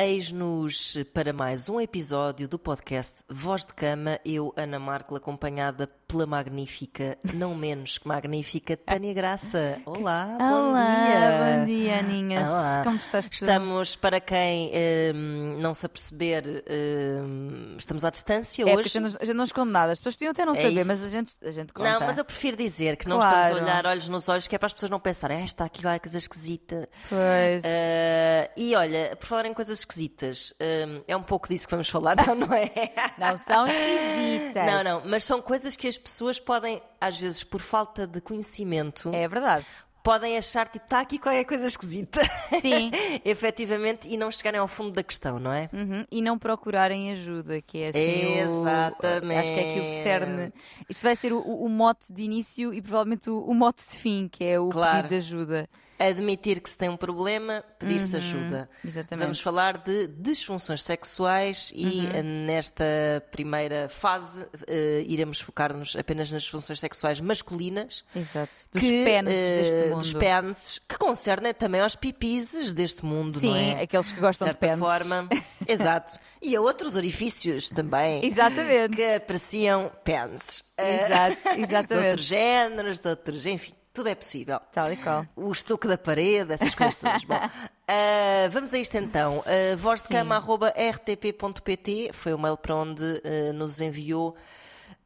Eis-nos para mais um episódio do podcast Voz de Cama. Eu, Ana Marco, acompanhada pela magnífica, não menos que magnífica, Tânia Graça. Olá, Olá, bom dia. bom dia, Aninhas. Olá. Como estás tu? Estamos, para quem hum, não se aperceber, hum, estamos à distância É, hoje. a gente não esconde nada. As pessoas podiam até não É saber, isso. mas a gente, a gente conta. Não, mas eu prefiro dizer que não Claro. estamos a olhar olhos nos olhos, que é para as pessoas não pensarem, ah, está aqui qualquer coisa esquisita. Pois. Ah, e olha, por falar em coisas esquisitas, hum, é um pouco disso que vamos falar, não, não é? Não são esquisitas. Não, não, mas são coisas que as pessoas podem, às vezes, por falta de conhecimento, É verdade. podem achar, tipo, está aqui qualquer coisa esquisita. Sim. Efetivamente, e não chegarem ao fundo da questão, não é? Uhum, E não procurarem ajuda, que é assim. o- Exatamente. acho que é aqui o cerne. Isto vai ser o, o- o mote de início e provavelmente o, o mote de fim, que é o Claro. pedido de ajuda. Admitir que se tem um problema, pedir-se ajuda. Uhum. exatamente. Vamos falar de disfunções sexuais e Uhum. eh, nesta primeira fase eh, iremos focar-nos apenas nas disfunções sexuais masculinas. Exato. Dos que, deste mundo. Dos pênises, que concernem também aos pipises deste mundo, Sim, não é? aqueles que De gostam de certa forma. Exato. E a outros orifícios também. Exatamente. Que apreciam pênises. Eh, Exato, De exatamente. outros géneros, de outros, enfim, tudo é possível. Tal e qual. O estuque da parede, essas coisas todas. Bom, ah, vamos a isto então. Uh, vozdecama.rtp.pt foi o mail para onde ah, nos enviou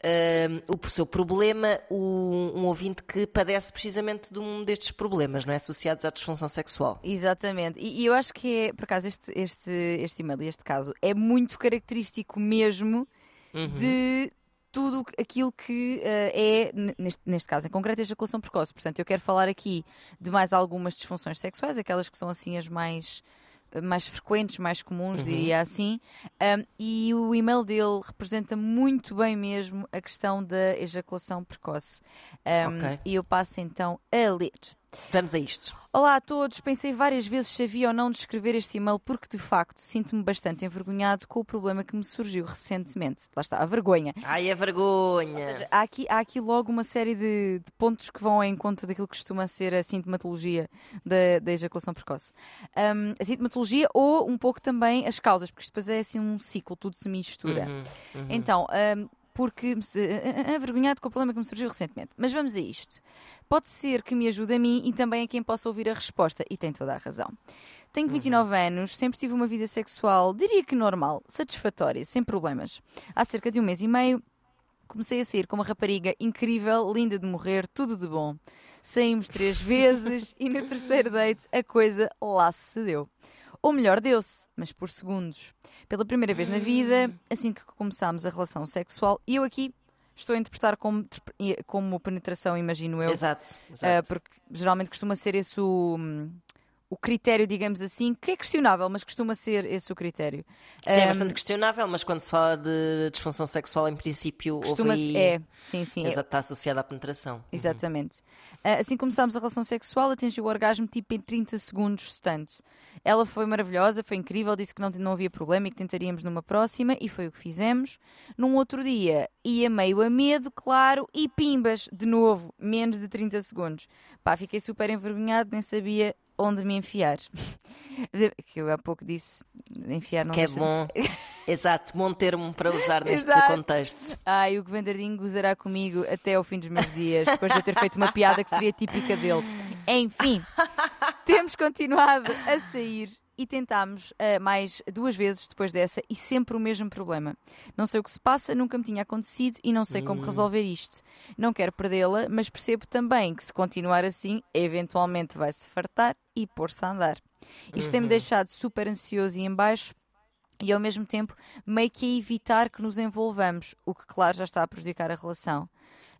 ah, o seu problema, o- um ouvinte que padece precisamente de um destes problemas, não é? Associados à disfunção sexual. Exatamente. E, e eu acho que é, por acaso, este, este, este e-mail e este caso é muito característico mesmo de tudo aquilo que eh, é, neste, neste caso em concreto, a ejaculação precoce. Portanto, eu quero falar aqui de mais algumas disfunções sexuais, aquelas que são assim as mais mais frequentes, mais comuns, diria assim. Um, e o e-mail dele representa muito bem mesmo a questão da ejaculação precoce. Um, Ok. E eu passo então a ler. Vamos a isto. Olá a todos, pensei várias vezes se havia ou não de escrever este e-mail porque de facto sinto-me bastante envergonhado com o problema que me surgiu recentemente. Lá está, a vergonha. Ai, a vergonha. Há aqui, há aqui logo uma série de, de pontos que vão em conta daquilo que costuma ser a sintomatologia da, da ejaculação precoce. Um, a sintomatologia ou um pouco também as causas, porque isto depois é assim um ciclo, tudo se mistura. Uhum, Então, hum, porque envergonhado com o problema que me surgiu recentemente. Mas vamos a isto. Pode ser que me ajude a mim e também a quem possa ouvir a resposta, e tem toda a razão. Tenho 29 anos, sempre tive uma vida sexual, diria que normal, satisfatória, sem problemas. Há cerca de um mês e meio, comecei a sair com uma rapariga incrível, linda de morrer, tudo de bom. Saímos três vezes e no terceiro date a coisa lá se deu. Ou melhor, deu-se, mas por segundos. Pela primeira vez na vida, assim que começámos a relação sexual, e eu aqui estou a interpretar como, como penetração, imagino eu, Exato. ah, exato. porque geralmente costuma ser esse o, o critério, digamos assim, que é questionável, mas costuma ser esse o critério. Sim, é Ah, bastante questionável, mas quando se fala de disfunção sexual, em princípio, costuma houve aí- é, sim, sim, é, Exato, está associada à penetração. Exatamente. Ah, Assim começámos a relação sexual, atingiu o orgasmo tipo em 30 segundos, se tanto. Ela foi maravilhosa, foi incrível, disse que não, não havia problema e que tentaríamos numa próxima, e foi o que fizemos. Num outro dia, ia meio a medo, claro, e pimbas, de novo, menos de 30 segundos. Pá, fiquei super envergonhado, nem sabia onde me enfiar. Que eu há pouco disse, enfiar não Que é bom. Exato, bom termo para usar neste Exato. contexto. Ai, o Govendardinho gozará comigo até ao fim dos meus dias, depois de eu ter feito uma piada que seria típica dele. Enfim, temos continuado a sair e tentámos ah, mais duas vezes depois dessa e sempre o mesmo problema. Não sei o que se passa, nunca me tinha acontecido e não sei como resolver isto. Não quero perdê-la, mas percebo também que se continuar assim, eventualmente vai-se fartar e pôr-se a andar. Isto tem-me deixado super ansioso e em baixo e ao mesmo tempo meio que a evitar que nos envolvamos, o que, claro, já está a prejudicar a relação.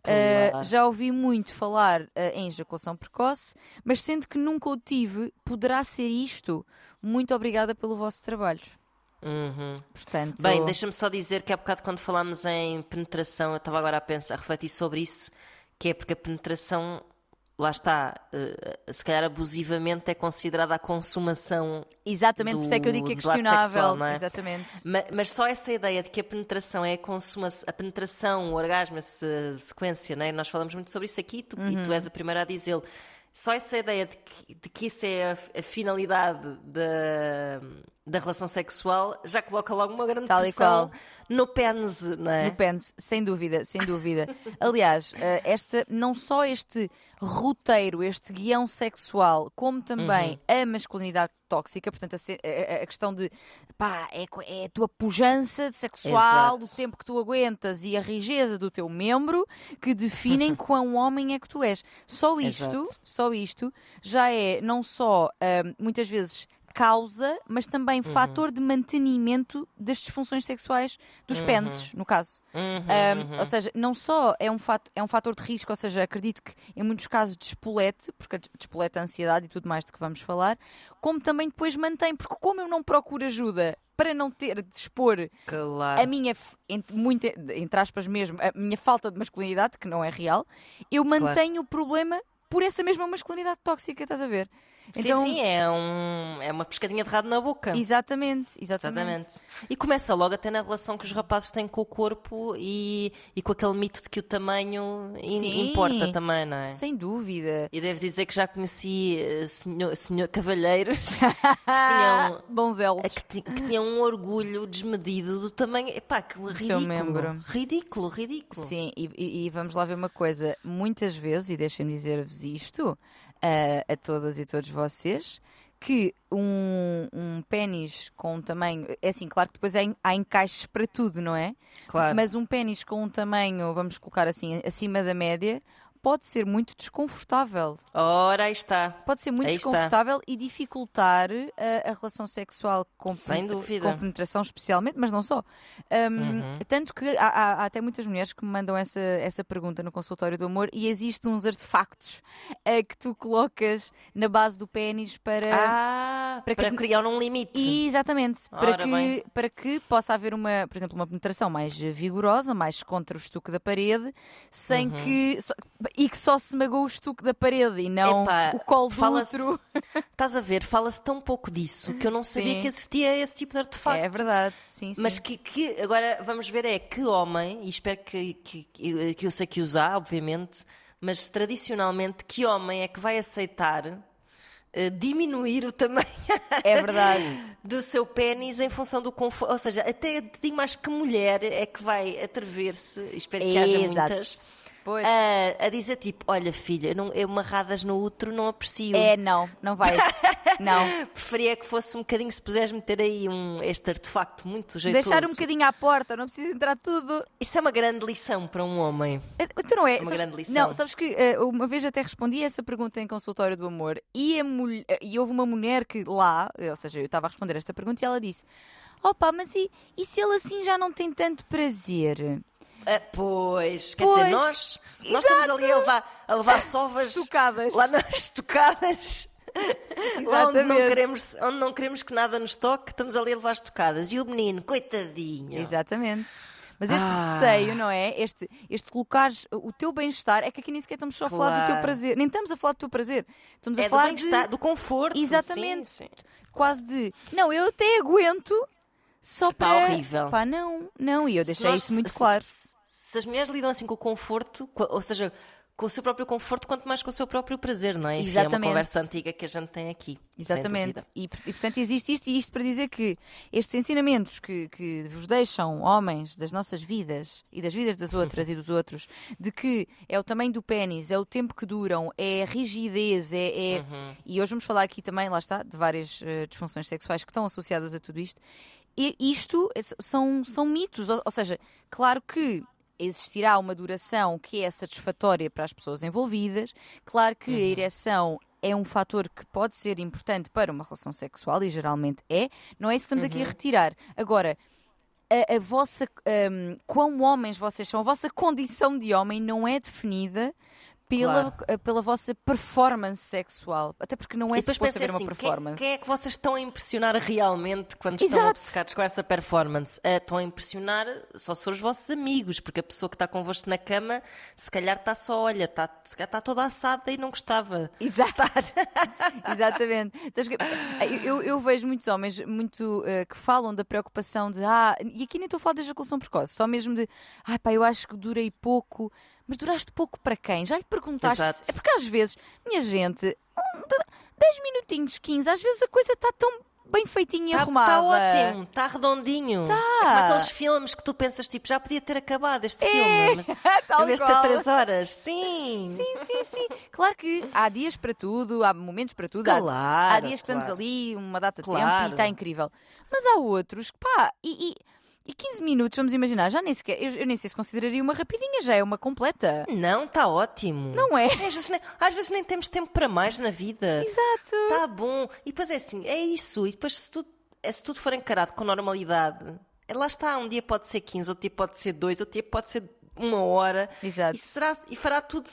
Uh, já ouvi muito falar uh, em ejaculação precoce, mas sendo que nunca o tive, poderá ser isto. Muito obrigada pelo vosso trabalho. Uhum. Portanto, Bem, deixa-me só dizer que há bocado quando falámos em penetração, eu estava agora a pensar, a refletir sobre isso, que é porque a penetração, lá está, eh, se calhar abusivamente é considerada a consumação exatamente, por isso é que eu digo que é do- do questionável. sexual, é? Exatamente. Ma- Mas, só essa ideia de que a penetração é a consumação, a penetração, o orgasmo, essa sequência, não é? nós falamos muito sobre isso aqui e tu, e Uhum. tu és a primeira a dizê-lo. Só essa ideia de que, de que isso é a, a finalidade da, da relação sexual já coloca logo uma grande Tal e pressão no pênis, não é? No pence, sem dúvida, sem dúvida. Aliás, eh, esta, não só este roteiro, este guião sexual, como também Uhum. a masculinidade tóxica, portanto, a, a- questão de pá, é, é a tua pujança sexual, Exato. do tempo que tu aguentas e a rigidez do teu membro que definem quão homem é que tu és. Só isto, Exato. só isto já é não só ahm, muitas vezes causa, mas também Uhum. fator de mantenimento das disfunções sexuais dos pênis, no caso. Uhum, Um, Ou seja, não só é um, fato, é um fator de risco, ou seja, acredito que em muitos casos despolete, porque despoleta a ansiedade e tudo mais de que vamos falar, como também depois mantém, porque como eu não procuro ajuda para não ter de expor Claro. a minha, entre, muito, entre aspas mesmo, a minha falta de masculinidade, que não é real, eu mantenho o problema por essa mesma masculinidade tóxica, estás a ver? Sim, sim, é, um, é uma pescadinha de rado na boca. Exatamente, exatamente. Exatamente. E começa logo até na relação que os rapazes têm com o corpo e, e com aquele mito de que o tamanho Sim. importa também, não é? Sem dúvida. E devo dizer que já conheci eh, senhor, senhor cavalheiros que tinham, Donzelos. a que, que tinham um orgulho desmedido do tamanho. Epá, que seu ridículo. membro. Ridículo, ridículo. Sim, e, e- e vamos lá ver uma coisa. Muitas vezes, e deixem-me dizer-vos isto a- a todas e todos vocês, que um, um pênis com um tamanho. É assim, claro que depois há, há encaixes para tudo, não é? Claro. Mas um pênis com um tamanho, vamos colocar assim, acima da média, pode ser muito desconfortável. Ora, aí está. Pode ser muito Aí está. desconfortável e dificultar a, a relação sexual com, Sem dúvida. com penetração, especialmente, mas não só. Um, Uhum. Tanto que há, há- há até muitas mulheres que me mandam essa, essa pergunta no consultório do amor e existem uns artefactos eh, que tu colocas na base do pênis para. Ah, para para, que- criar um limite. Exatamente, para que, bem. para que possa haver uma, por exemplo, uma penetração mais vigorosa, mais contra o estuque da parede, sem Uhum. que e que só se magoe o estuque da parede e não Epá, o colo do útero. Estás a ver, fala-se tão pouco disso que eu não sabia Sim. que existia esse tipo de artefacto. É verdade, sim, sim. Mas que, que- agora vamos ver é que homem, e espero que, que, que- eu sei que há, obviamente, mas tradicionalmente, que homem é que vai aceitar eh, diminuir o tamanho É verdade. do seu pênis em função do conforto? Ou seja, até digo mais que mulher é que vai atrever-se, espero que haja Exato. muitas. A, a dizer tipo: Olha, filha, eu, não, eu amarradas no útero não aprecio. É, não, não vai. Não. Preferia que fosse um bocadinho, se puseres meter aí um, este artefacto muito jeitoso. Deixar um bocadinho à porta, não precisa entrar tudo. Isso é uma grande lição para um homem. Então não é? uma sabes- grande lição. Não, sabes que eh, uma vez até respondi a essa pergunta em consultório do amor e, a mulher, e houve uma mulher que lá, eh, ou seja, eu estava a responder esta pergunta e ela disse: Opa, mas e, e se ele assim já não tem tanto prazer? Ah, pois, quer Pois, dizer, nós, nós estamos ali a levar, a levar sovas Estocadas. lá nas tocadas. Lá onde não, queremos, onde não queremos que nada nos toque, estamos ali a levar as tocadas. E o menino, coitadinho. Exatamente. Mas este Ah. receio, não é? Este, este colocares o teu bem-estar, é que aqui nem sequer estamos só a falar do teu prazer. Nem estamos a falar do teu prazer. Estamos a É do falar bem-estar, de, do conforto. Exatamente. sim, sim. quase de. Não, eu até aguento só Pá, para. horrível. Pá, não, não. E eu deixei nós- isso muito se- claro. Se, se as mulheres lidam assim com o conforto, co- ou seja, com o seu próprio conforto, quanto mais com o seu próprio prazer, não é? Enfim, é uma Exatamente. conversa antiga que a gente tem aqui. Exatamente. E, e, portanto existe isto e isto para dizer que estes ensinamentos que, que vos deixam homens das nossas vidas e das vidas das outras e dos outros, de que é o tamanho do pênis, é o tempo que duram, é a rigidez, é. é- Uhum. E hoje vamos falar aqui também, lá está, de várias eh, disfunções sexuais que estão associadas a tudo isto. Isto são, são mitos, ou, ou seja, claro que existirá uma duração que é satisfatória para as pessoas envolvidas, claro que a ereção é um fator que pode ser importante para uma relação sexual e geralmente é, não é isso que estamos aqui a retirar. Agora, a, a vossa, hum, quão homens vocês são, a vossa condição de homem não é definida pela, Claro. pela vossa performance sexual. Até porque não é suposto haver assim, uma quem, performance. quem é que vocês estão a impressionar realmente quando estão Exato. obcecados com essa performance? Ah, estão a impressionar só se for os vossos amigos, porque a pessoa que está convosco na cama, se calhar está só, olha, está, se calhar está toda assada e não gostava. Exato. Exatamente. Que, eh, eu, eu- eu vejo muitos homens muito eh, que falam da preocupação de ah, e aqui nem estou a falar da ejaculação precoce, só mesmo de ai pá, eu acho que durei pouco, mas duraste pouco para quem? Já lhe perguntaste? Exato. É porque às vezes, minha gente, um, de- 10 minutinhos, 15, às vezes a coisa está tão bem feitinho e Está arrumada. tá ótimo, está redondinho. Tá. É como aqueles filmes que tu pensas, tipo, já podia ter acabado este filme. tal Em vez de ter qual. três horas. Sim. Sim, sim, sim. Claro que há dias para tudo, há momentos para tudo. há- Claro, há dias que estamos claro. ali, uma data de tempo Claro. e está incrível. Mas há outros que, pá, e, e, e 15 minutos, vamos imaginar, já nem sequer, eu, eu nem sei se consideraria uma rapidinha, já é uma completa. Não, está ótimo. Não é? Às vezes, nem, às vezes nem temos tempo para mais na vida. Exato. Está bom. E depois é assim, é isso. E depois se tudo, é, se tudo for encarado com normalidade, é, lá está. Um dia pode ser 15, outro dia pode ser 2, outro dia pode ser uma hora. Exato. E, será, e fará tudo.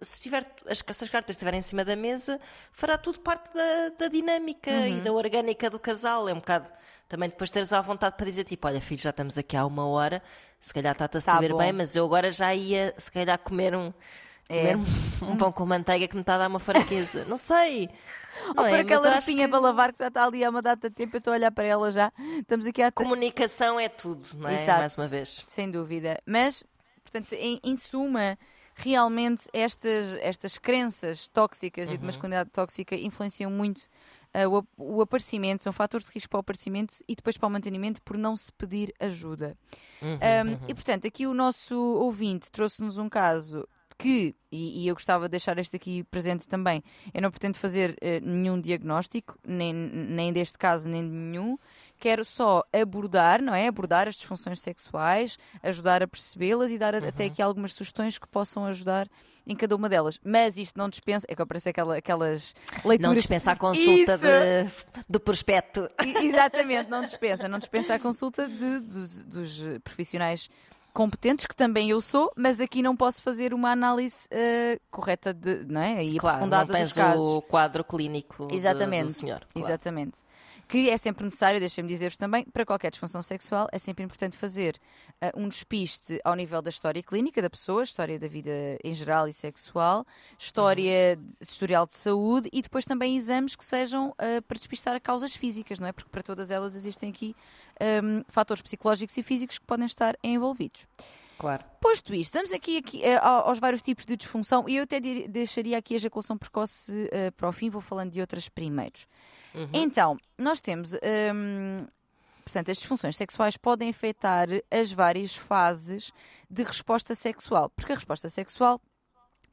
Se, tiver, as, se as cartas estiverem em cima da mesa, fará tudo parte da, da dinâmica e Uhum. da orgânica do casal. É um bocado também depois teres à vontade para dizer tipo: Olha, filho, já estamos aqui há uma hora, se calhar está-te a Tá saber bom. bem, mas eu agora já ia, se calhar, comer um, É. comer um, um pão com manteiga que me está a dar uma fraqueza. Não sei. Ou Não por é? Mas aquela roupinha que para lavar que já está ali há uma data de tempo, eu estou a olhar para ela já. Estamos aqui há comunicação é tudo, não é? Exato. Mais uma vez. Sem dúvida. Mas, portanto, em, em suma, realmente estas, estas crenças tóxicas e de masculinidade tóxica influenciam muito ah, o, o aparecimento, são fatores de risco para o aparecimento e depois para o mantenimento por não se pedir ajuda. Um, E portanto, aqui o nosso ouvinte trouxe-nos um caso que, e, e eu gostava de deixar este aqui presente também, eu não pretendo fazer eh, nenhum diagnóstico, nem, nem deste caso, nem de nenhum. Quero só abordar, não é? Abordar as disfunções sexuais, ajudar a percebê-las e dar a- até aqui algumas sugestões que possam ajudar em cada uma delas. Mas isto não dispensa, é que aparece aquela, aquelas leituras. Não dispensa a consulta de, do prospecto. Exatamente, não dispensa. Não dispensa a consulta de- dos, dos, profissionais competentes, que também eu sou, mas aqui não posso fazer uma análise eh, correta de, não é? e Claro, não aprofundada tens dos casos. o quadro clínico do- Exatamente. do senhor. claro. Exatamente. Que é sempre necessário, deixem-me dizer-vos também, para qualquer disfunção sexual, é sempre importante fazer ah, um despiste ao nível da história clínica da pessoa, história da vida em geral e sexual, história, de- historial de saúde e depois também exames que sejam ah, para despistar causas físicas, não é? Porque para todas elas existem aqui ahm, fatores psicológicos e físicos que podem estar envolvidos. Claro. Posto isto, vamos aqui, aqui eh, ao- aos vários tipos de disfunção e eu até deixaria aqui a ejaculação precoce eh, para o fim, vou falando de outras primeiros. Então, nós temos, hum, portanto, as disfunções sexuais podem afetar as várias fases de resposta sexual, porque a resposta sexual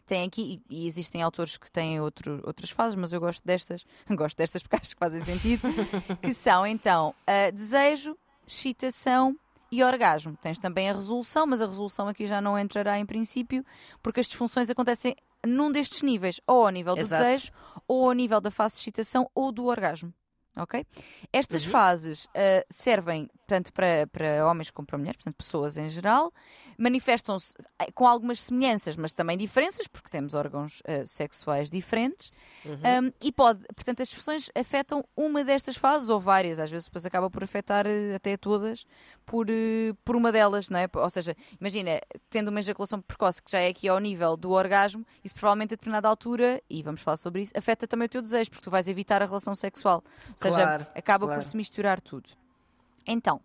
tem aqui, e existem autores que têm outro, outras fases, mas eu gosto destas, gosto destas porque acho que fazem sentido, que são então a desejo, excitação e orgasmo. Tens também a resolução, mas a resolução aqui já não entrará em princípio, porque as disfunções acontecem num destes níveis, ou ao nível do Exato. desejo, ou ao nível da fase de excitação ou do orgasmo. Ok? Estas fases ah, servem tanto para, para homens como para mulheres, portanto, pessoas em geral, manifestam-se eh, com algumas semelhanças, mas também diferenças, porque temos órgãos ah, sexuais diferentes, Um, e pode, portanto, as disfunções afetam uma destas fases ou várias, às vezes depois acaba por afetar eh, até todas por, eh, por uma delas, não é? Ou seja, imagina, tendo uma ejaculação precoce que já é aqui ao nível do orgasmo, isso provavelmente a determinada altura, e vamos falar sobre isso, afeta também o teu desejo, porque tu vais evitar a relação sexual. Ou seja, Claro, acaba claro. por se misturar tudo. Então,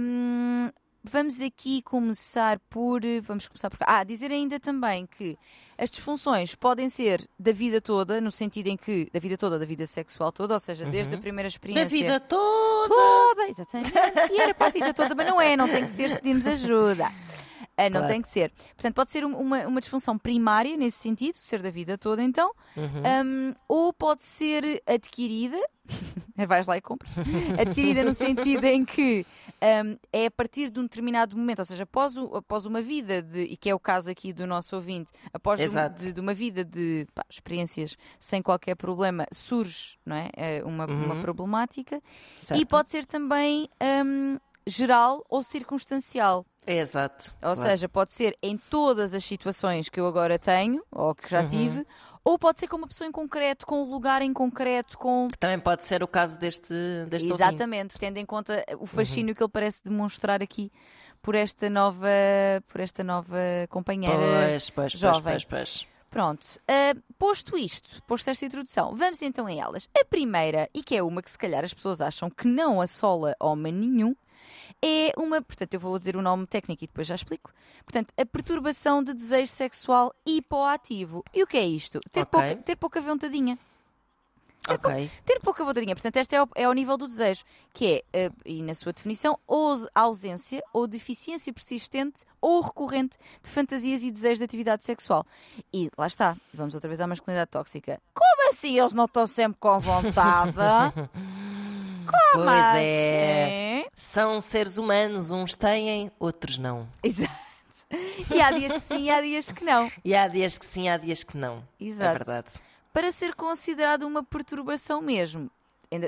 hum, vamos aqui começar por. Vamos começar por. Ah, dizer ainda também que as disfunções podem ser da vida toda, no sentido em que. da vida toda, da vida sexual toda, ou seja, desde a primeira Da experiência. vida toda. toda, exatamente. E era para a vida toda, mas não é, não tem que ser se pedimos ajuda. Ah, não Claro. tem que ser. Portanto, pode ser um- uma, uma disfunção primária nesse sentido, ser da vida toda, então, Um, ou pode ser adquirida, vais lá e compras, adquirida no sentido em que um, é a partir de um determinado momento, ou seja, após, o- após uma vida, de, e que é o caso aqui do nosso ouvinte, após de, um- de- de uma vida de pá, experiências sem qualquer problema, surge não é? Eh, uma, uma problemática Certo. e pode ser também geral ou circunstancial. É exato. Ou claro. seja, pode ser em todas as situações que eu agora tenho, ou que Uhum. já tive, ou pode ser com uma pessoa em concreto, com um lugar em concreto, com. Também pode ser o caso deste, deste ouvinte. Exatamente, tendo em conta o fascínio que ele parece demonstrar aqui por esta nova, por esta nova companheira Pois, pois, pois, jovem. pois, pois. Pronto, ah, posto isto, posto esta introdução, vamos então a elas. A primeira, e que é uma que se calhar as pessoas acham que não assola homem nenhum, é uma, portanto, eu vou dizer o nome técnico e depois já explico. Portanto, a perturbação de desejo sexual hipoativo. E o que é isto? Ter, Ok. pouca, ter pouca vontadinha. Ter, pou- Ok. ter pouca vontadinha. Portanto, este é o, é ao nível do desejo, que é, eh, e na sua definição, ou ausência ou deficiência persistente ou recorrente de fantasias e desejos de atividade sexual. E lá está, vamos outra vez à masculinidade tóxica. Como assim eles não estão sempre com vontade? Pois Mas, é. é. São seres humanos, uns têm, outros não. Exato. E há dias que sim e há dias que não. E há dias que sim, há dias que não. Exato. É verdade. Para ser considerado uma perturbação mesmo,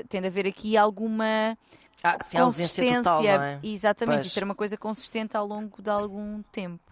tem de haver aqui alguma Ah, sim, a ausência total, é? Exatamente, Pois. isso era uma coisa consistente ao longo de algum tempo.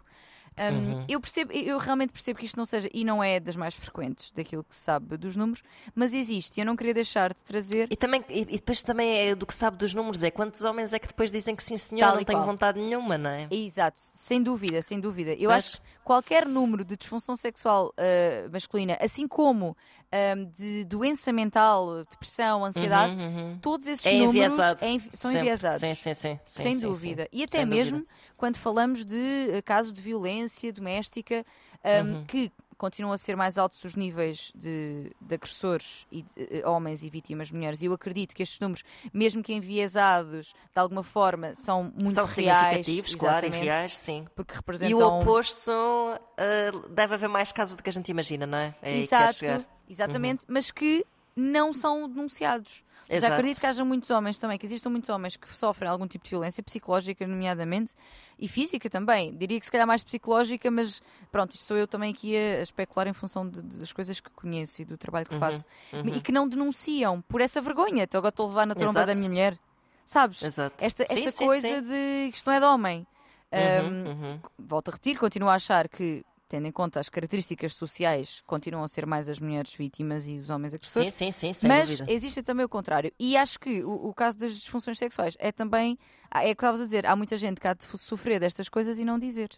Um, Uhum. eu, percebo, eu realmente percebo que isto não seja, e não é das mais frequentes daquilo que se sabe dos números, mas existe e eu não queria deixar de trazer. E, também, e, depois também é do que sabe dos números, é quantos homens é que depois dizem que sim senhor, Tal não tenho qual. vontade nenhuma, não é? Exato, sem dúvida, sem dúvida. Eu Pois. acho que qualquer número de disfunção sexual uh, masculina, assim como um, de doença mental, depressão, ansiedade, Uhum, uhum. todos esses É números enviesado. é envi- são Sempre. enviesados. Sim, sim, sim. sim, sem sim, sim. dúvida. E até Sem mesmo dúvida. quando falamos de eh, casos de violência doméstica, um, Uhum. que continuam a ser mais altos os níveis de, de agressores, e de, eh, homens e vítimas mulheres. E eu acredito que estes números, mesmo que enviesados, de alguma forma, são muito São reais. significativos, claro, e reais, sim. Porque E o representam. oposto ah, deve haver mais casos do que a gente imagina, não é? É aí que quer Exato, exatamente, mas que não são denunciados. Ou seja, Exato. acredito que haja muitos homens também, que existam muitos homens que sofrem algum tipo de violência psicológica, nomeadamente, e física também. Diria que se calhar mais psicológica, mas pronto, isto sou eu também aqui a, especular em função de- de- das coisas que conheço e do trabalho que Uhum, faço. E que não denunciam por essa vergonha. Então agora estou a levar na tromba Exato. da minha mulher. Sabes? Exato. Esta, Sim, esta sim, coisa sim. de que isto não é de homem. Uhum, Um, uhum. volto a repetir, continuo a achar que, tendo em conta as características sociais, continuam a ser mais as mulheres vítimas e os homens agressores. Sim, sim, sim, sem Mas dúvida. existe também o contrário. E acho que o, o caso das disfunções sexuais é também. É o que estavas a dizer, há muita gente que há de sofrer destas coisas e não dizer.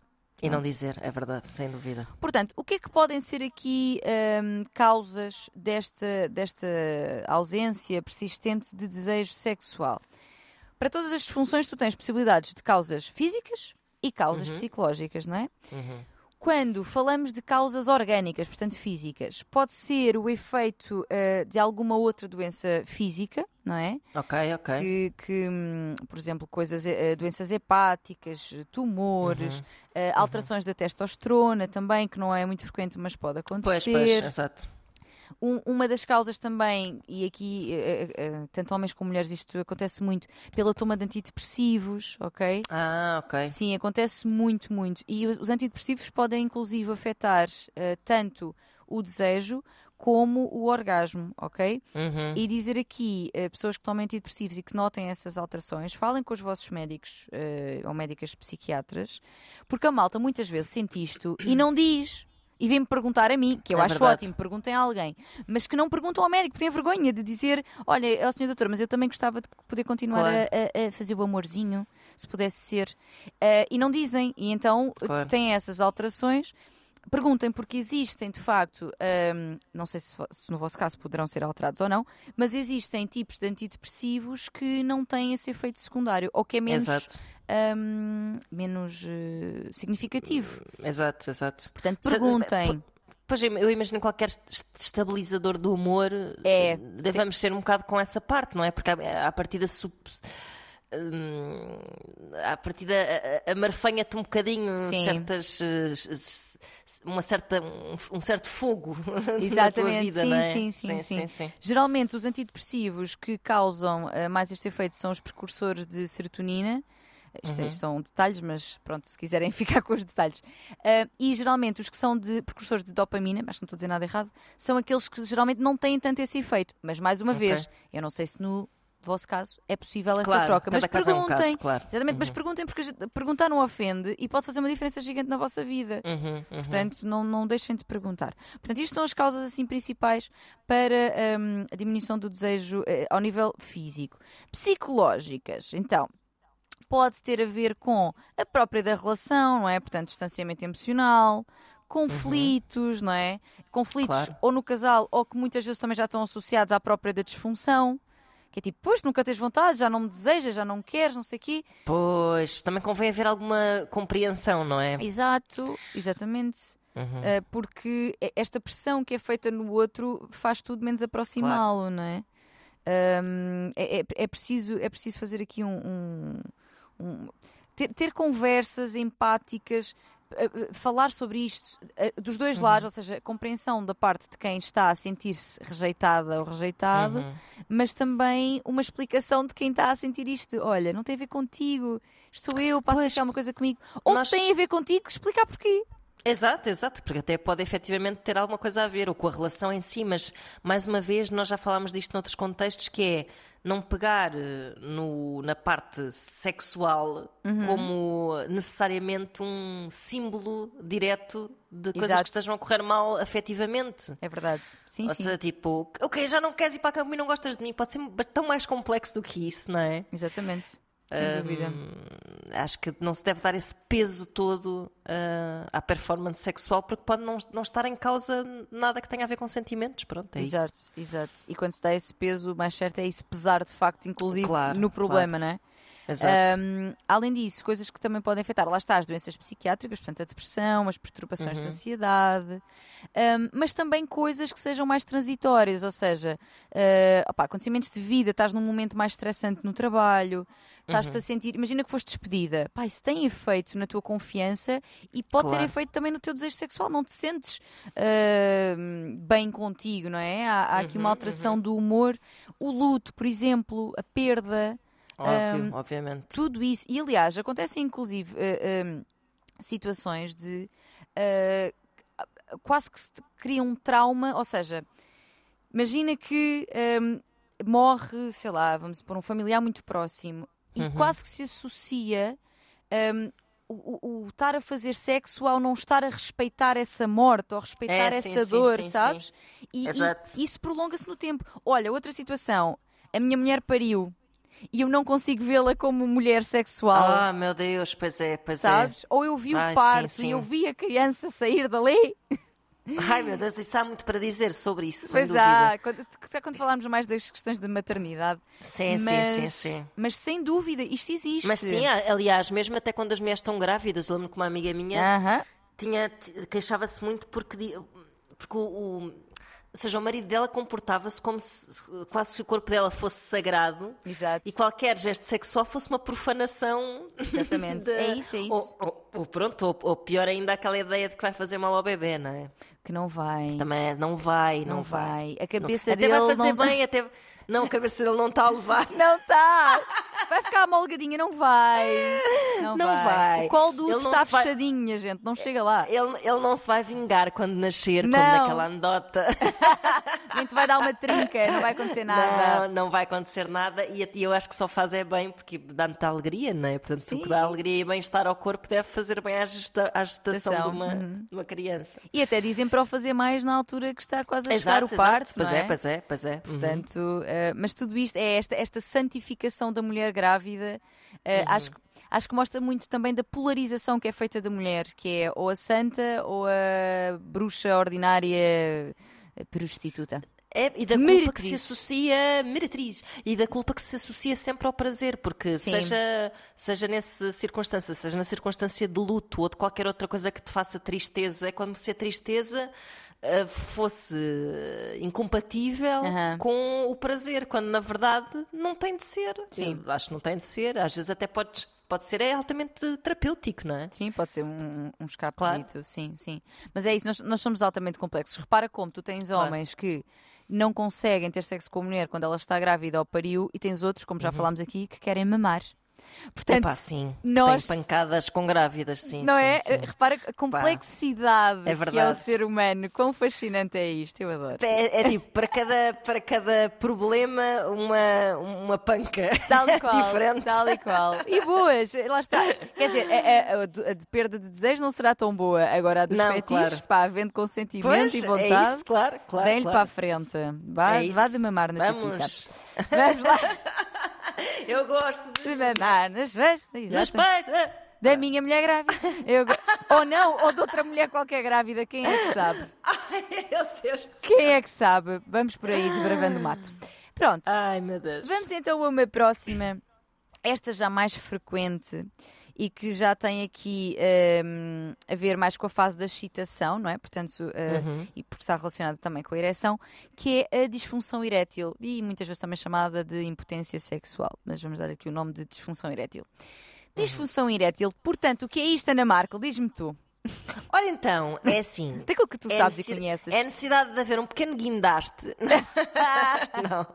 E não dizer, é verdade, sem dúvida. Portanto, o que é que podem ser aqui hum, causas desta, desta ausência persistente de desejo sexual? Para todas as disfunções, tu tens possibilidades de causas físicas e causas psicológicas, não é? Uhum. Quando falamos de causas orgânicas, portanto físicas, pode ser o efeito eh, de alguma outra doença física, não é? Ok, ok. Que, que, hum, por exemplo, coisas, eh, doenças hepáticas, tumores, Uhum. eh, alterações da testosterona também, que não é muito frequente, mas pode Pois, acontecer. pois, exato. Um- uma das causas também, e aqui eh, eh, tanto homens como mulheres isto acontece muito, pela toma de antidepressivos, ok? Ah, ok. Sim, acontece muito, muito. E os os antidepressivos podem inclusive afetar tanto o desejo como o orgasmo, ok? Uhum. E dizer aqui, eh, pessoas que tomam antidepressivos e que notem essas alterações, falem com os vossos médicos eh, ou médicas psiquiatras, porque a malta muitas vezes sente isto e não diz. E vem-me perguntar a mim, que eu É acho verdade. ótimo, perguntem a alguém, mas que não perguntam ao médico, porque têm vergonha de dizer: Olha, é o senhor doutor, mas eu também gostava de poder continuar Claro. a, a- fazer o amorzinho, se pudesse ser. Eh, e não dizem, e então Claro. têm essas alterações. Perguntem porque existem, de facto, hum, não sei se, se no vosso caso poderão ser alterados ou não, mas existem tipos de antidepressivos que não têm esse efeito secundário, ou que é menos, hum, menos eh, significativo. exato, exato. Portanto, perguntem. Pois eu imagino qualquer est- estabilizador do humor É. eh, devemos ser um bocado com essa parte, não é? Porque à, à partida sup, hum, à partida a, a- a marfanha-te um bocadinho Sim. certas eh, uma certa um, certo fogo na tua Exatamente, vida, sim, não é? sim, sim, sim, sim. sim, sim. Geralmente, os antidepressivos que causam eh, mais este efeito são os precursores de serotonina. Isto, Uhum. isto são detalhes, mas pronto, se quiserem ficar com os detalhes. Ah, e geralmente os que são de precursores de dopamina, mas não estou a dizer nada errado, são aqueles que geralmente não têm tanto esse efeito. Mas mais uma Ok. vez, eu não sei se no vosso caso é possível essa Claro, troca, mas caso é um perguntem. caso, claro. Exatamente, mas perguntem porque perguntar não ofende e pode fazer uma diferença gigante na vossa vida. Uhum, uhum. Portanto, não, não deixem de perguntar. Portanto, isto são as causas assim principais para hum, a diminuição do desejo eh, ao nível físico. Psicológicas, então, pode ter a ver com a própria da relação, não é? Portanto, distanciamento emocional, conflitos, não é? Conflitos Claro. ou no casal ou que muitas vezes também já estão associados à própria da disfunção. Que é tipo, pois, nunca tens vontade, já não me desejas, já não me queres, não sei o quê. Pois, também convém haver alguma compreensão, não é? Exato, exatamente. Uhum. Uh, porque esta pressão que é feita no outro faz tudo menos aproximá-lo, não é? Um, é, é- é preciso, é preciso fazer aqui um. um- um- ter, ter conversas empáticas, falar sobre isto uh, dos dois lados, ou seja, compreensão da parte de quem está a sentir-se rejeitada ou rejeitado, Uhum. mas também uma explicação de quem está a sentir isto. Olha, não tem a ver contigo, sou eu, passa aqui alguma coisa comigo. Ou nós- se tem a ver contigo, explicar porquê. Exato, exato, porque até pode efetivamente ter alguma coisa a ver, ou com a relação em si, mas mais uma vez nós já falámos disto noutros contextos, que é não pegar eh, no- na parte sexual Uhum. como necessariamente um símbolo direto de coisas Exato. que estejam a correr mal afetivamente. É verdade. Sim, Ou sim. seja, tipo, ok, já não queres ir para a cama e não gostas de mim, pode ser tão mais complexo do que isso, não é? Exatamente. Sem dúvida. Acho que não se deve dar esse peso todo ah, à performance sexual porque pode não, não estar em causa nada que tenha a ver com sentimentos. Pronto, é exato, isso. exato. E quando se dá esse peso, o mais certo é isso pesar de facto, inclusive Claro, no problema, não é? Exato. Um, além disso, coisas que também podem afetar, lá está, as doenças psiquiátricas, portanto, a depressão, as perturbações Uhum. de ansiedade, um, mas também coisas que sejam mais transitórias, ou seja, uh, opá, acontecimentos de vida, estás num momento mais estressante no trabalho, estás-te Uhum. a sentir, imagina que foste despedida, pá, isso tem efeito na tua confiança e pode ter Claro. efeito também no teu desejo sexual, não te sentes uh, bem contigo, não é? Há, há aqui uma Uhum, alteração do humor, o luto, por exemplo, a perda Óbvio, um, obviamente. tudo isso. E aliás, acontecem inclusive eh, um, situações de eh, quase que se cria um trauma, ou seja, imagina que um, morre, sei lá, vamos por um familiar muito próximo e Uhum. quase que se associa um, o, estar a fazer sexo ao não estar a respeitar essa morte ou respeitar É, sim, essa sim, dor, sim, sabes? E, e Exato. isso prolonga-se no tempo. Olha, outra situação, a minha mulher pariu e eu não consigo vê-la como mulher sexual. Ah, meu Deus, pois é, pois Sabes? Ou eu vi Ai, o parto sim, e eu sim. vi a criança sair dali. é. Ai, meu Deus, isso há muito para dizer sobre isso, Pois há, quando, quando falarmos mais das questões de maternidade. Sim, mas, sim, sim, sim. Mas sem dúvida, isto existe. Mas sim, aliás, mesmo até quando as mulheres estão grávidas, eu lembro que uma amiga minha Aham. tinha t- queixava-se muito porque, porque o, o- ou seja, o marido dela comportava-se como se quase se o corpo dela fosse sagrado Exato. e qualquer gesto sexual fosse uma profanação. Exatamente. de- É isso, é isso. Ou, ou- ou pronto, ou, ou pior ainda aquela ideia de que vai fazer mal ao bebê, não é? Que não vai. Também é, não vai, não, Não vai. A cabeça até dele vai fazer não... bem, até não, a cabeça dele não está a levar. Não está! Vai ficar molgadinha, não vai! Não, Não vai. O colo do útero está vai- fechadinho, minha gente, não chega lá. Ele, ele não se vai vingar quando nascer, como Não. naquela anedota. Nem te vai dar uma trinca, não vai acontecer nada. Não, não vai acontecer nada e a- e eu acho que só faz é bem porque dá muita alegria, não é? Portanto, Sim. o que dá alegria e bem-estar ao corpo deve fazer bem à, gesta, à gestação de uma, uhum. uma criança. E até dizem para o fazer mais na altura que está quase a chegar o parto. Pois não é, pois é, pois é. Uhum. Eh, mas tudo isto é esta, esta santificação da mulher grávida. eh, Uhum. acho, que- acho que mostra muito também da polarização que é feita da mulher, que é ou a santa ou a bruxa ordinária eh, prostituta. É, e da culpa que se associa, meretriz, e da culpa que se associa sempre ao prazer, porque Sim. seja, seja nessa circunstância, seja na circunstância de luto ou de qualquer outra coisa que te faça tristeza, é como se a tristeza ah, fosse incompatível com o prazer, quando na verdade não tem de ser. Sim. Eu acho que não tem de ser, às vezes até podes, pode ser é altamente terapêutico, não é? Sim, pode ser um, um escapezito, sim, sim. Mas é isso, nós, nós somos altamente complexos. Repara como tu tens Claro. homens que não conseguem ter sexo com a mulher quando ela está grávida ou pariu e tens outros, como já falámos aqui, que querem mamar. Portanto. Epá, sim, nós- tem pancadas com grávidas, sim, não sim, é? sim. Repara a complexidade É que é o ser humano. Quão fascinante é isto, eu adoro. É, é tipo, para cada, para cada problema, uma, uma panca Tal e qual, diferente. tal e qual. E boas, lá está. Quer dizer, a, a- a de perda de desejo não será tão boa. Agora a dos Não, fetiches, claro. pá, havendo consentimento Pois, e é vontade, isso, claro, claro. deem-lhe claro. para a frente. Vá, É vá de mamar na Vamos. Vamos lá Eu gosto de. de mamar nas vestes. Nos pais. ah. Da minha mulher grávida. Eu ou não, ou de outra mulher qualquer grávida. Quem é que sabe? Ai, meu Deus do céu. Quem é que sabe? Vamos por aí desbravando o mato. Pronto. Ai, meu Deus. Vamos então a uma próxima, esta já mais frequente e que já tem aqui hum, a ver mais com a fase da excitação, não é? Portanto, uh, Uhum. e porque está relacionada também com a ereção, que é a disfunção erétil e muitas vezes também chamada de impotência sexual. Mas vamos dar aqui o nome de disfunção erétil. Disfunção erétil, portanto, o que é isto, Ana Marco? Diz-me tu. Ora então, é assim. Daquilo que tu É sabes e conheces. É necessidade de haver um pequeno guindaste. Não.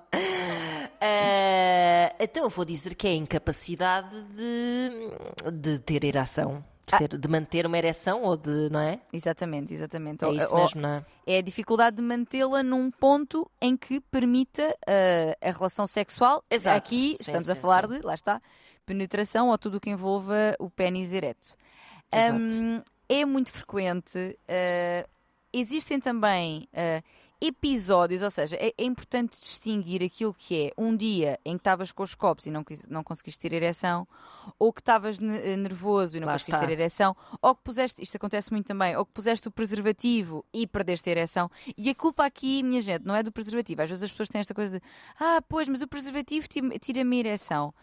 Ah, então eu vou dizer que é a incapacidade de, de ter ereção. De, ter- de manter uma ereção ou de. Não é? Exatamente, exatamente. É Ou- isso mesmo, não é? é a dificuldade de mantê-la num ponto em que permita uh, a relação sexual. Exato. Aqui Sim, estamos a sim, falar sim. de, lá está, penetração ou tudo o que envolva o pênis ereto. Um, é muito frequente. uh, existem também uh, episódios, ou seja, é, é importante distinguir aquilo que é um dia em que estavas com os copos e não, quis- não conseguiste ter ereção, ou que estavas ne- nervoso e não Lá conseguiste está. ter ereção, ou que puseste, isto acontece muito também, ou que puseste o preservativo e perdeste a ereção. E a culpa aqui, minha gente, não é do preservativo. Às vezes as pessoas têm esta coisa de, ah, pois, mas o preservativo tira- tira-me a ereção.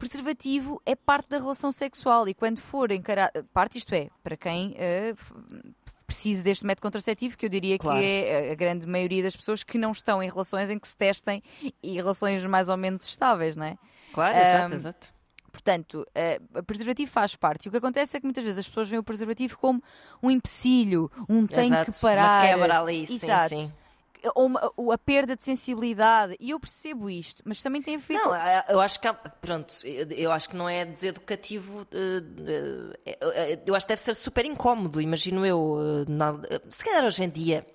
O preservativo é parte da relação sexual e quando for encarado, parte isto é, para quem f- precise deste método contraceptivo, que eu diria Claro. que é a grande maioria das pessoas que não estão em relações em que se testem e relações mais ou menos estáveis, não é? Claro, exato, Um, exato. Portanto, eh, o preservativo faz parte. E o que acontece é que muitas vezes as pessoas veem o preservativo como um empecilho, um tem Exato, que parar. Uma quebra ali, sim, Exato. sim. Ou uma- a perda de sensibilidade. E eu percebo isto, mas também tem a ver Não, eu acho que há- pronto, eu acho que não é deseducativo. eh, eh, eh, Eu acho que deve ser super incómodo, imagino eu. Se calhar hoje em dia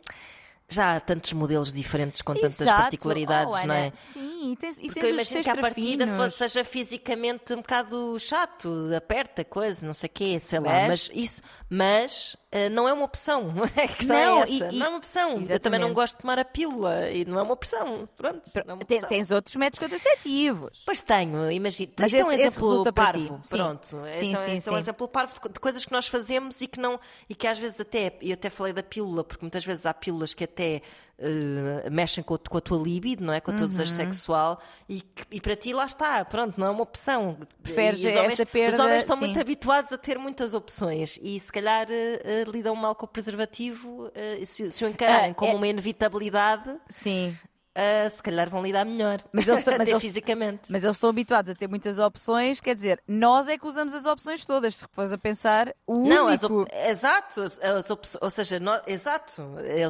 já há tantos modelos diferentes com tantas Exato. particularidades, Oh, não é? Sim, e tens, e Porque tens eu imagino que à partida seja fisicamente um bocado chato, aperta coisa, não sei o quê, sei lá. Mas- Mas isso, mas eh, não é uma opção. Não, é essa. e- e- não é uma opção. Eu também Exatamente. não gosto de tomar a pílula e não é uma opção. Pronto, não é uma opção. tens outros métodos contraceptivos. Pois tenho, imagino. Mas é um esse- exemplo resulta para ti. parvo. Sim. Pronto. Sim, Esse é um- sim, esse é um sim. exemplo parvo de de coisas que nós fazemos e que não e que às vezes até, e até falei da pílula, porque muitas vezes há pílulas que até eh, mexem com, a- com a tua libido, não é? Com o teu desejo Uhum. sexual e, e para ti lá está, pronto, não é uma opção. Preferes os homens, essa perda, Os homens estão sim. muito habituados a ter muitas opções e se calhar eh, lidam mal com o preservativo, se, se o encararem Ah, como é- uma inevitabilidade, Sim. Eh, se calhar vão lidar melhor. Mas eles- mas eles- fisicamente. Mas eles estão habituados a ter muitas opções, quer dizer, nós é que usamos as opções todas. Se fores a pensar, o Não, as único. op- exato, as, as ou seja, exato,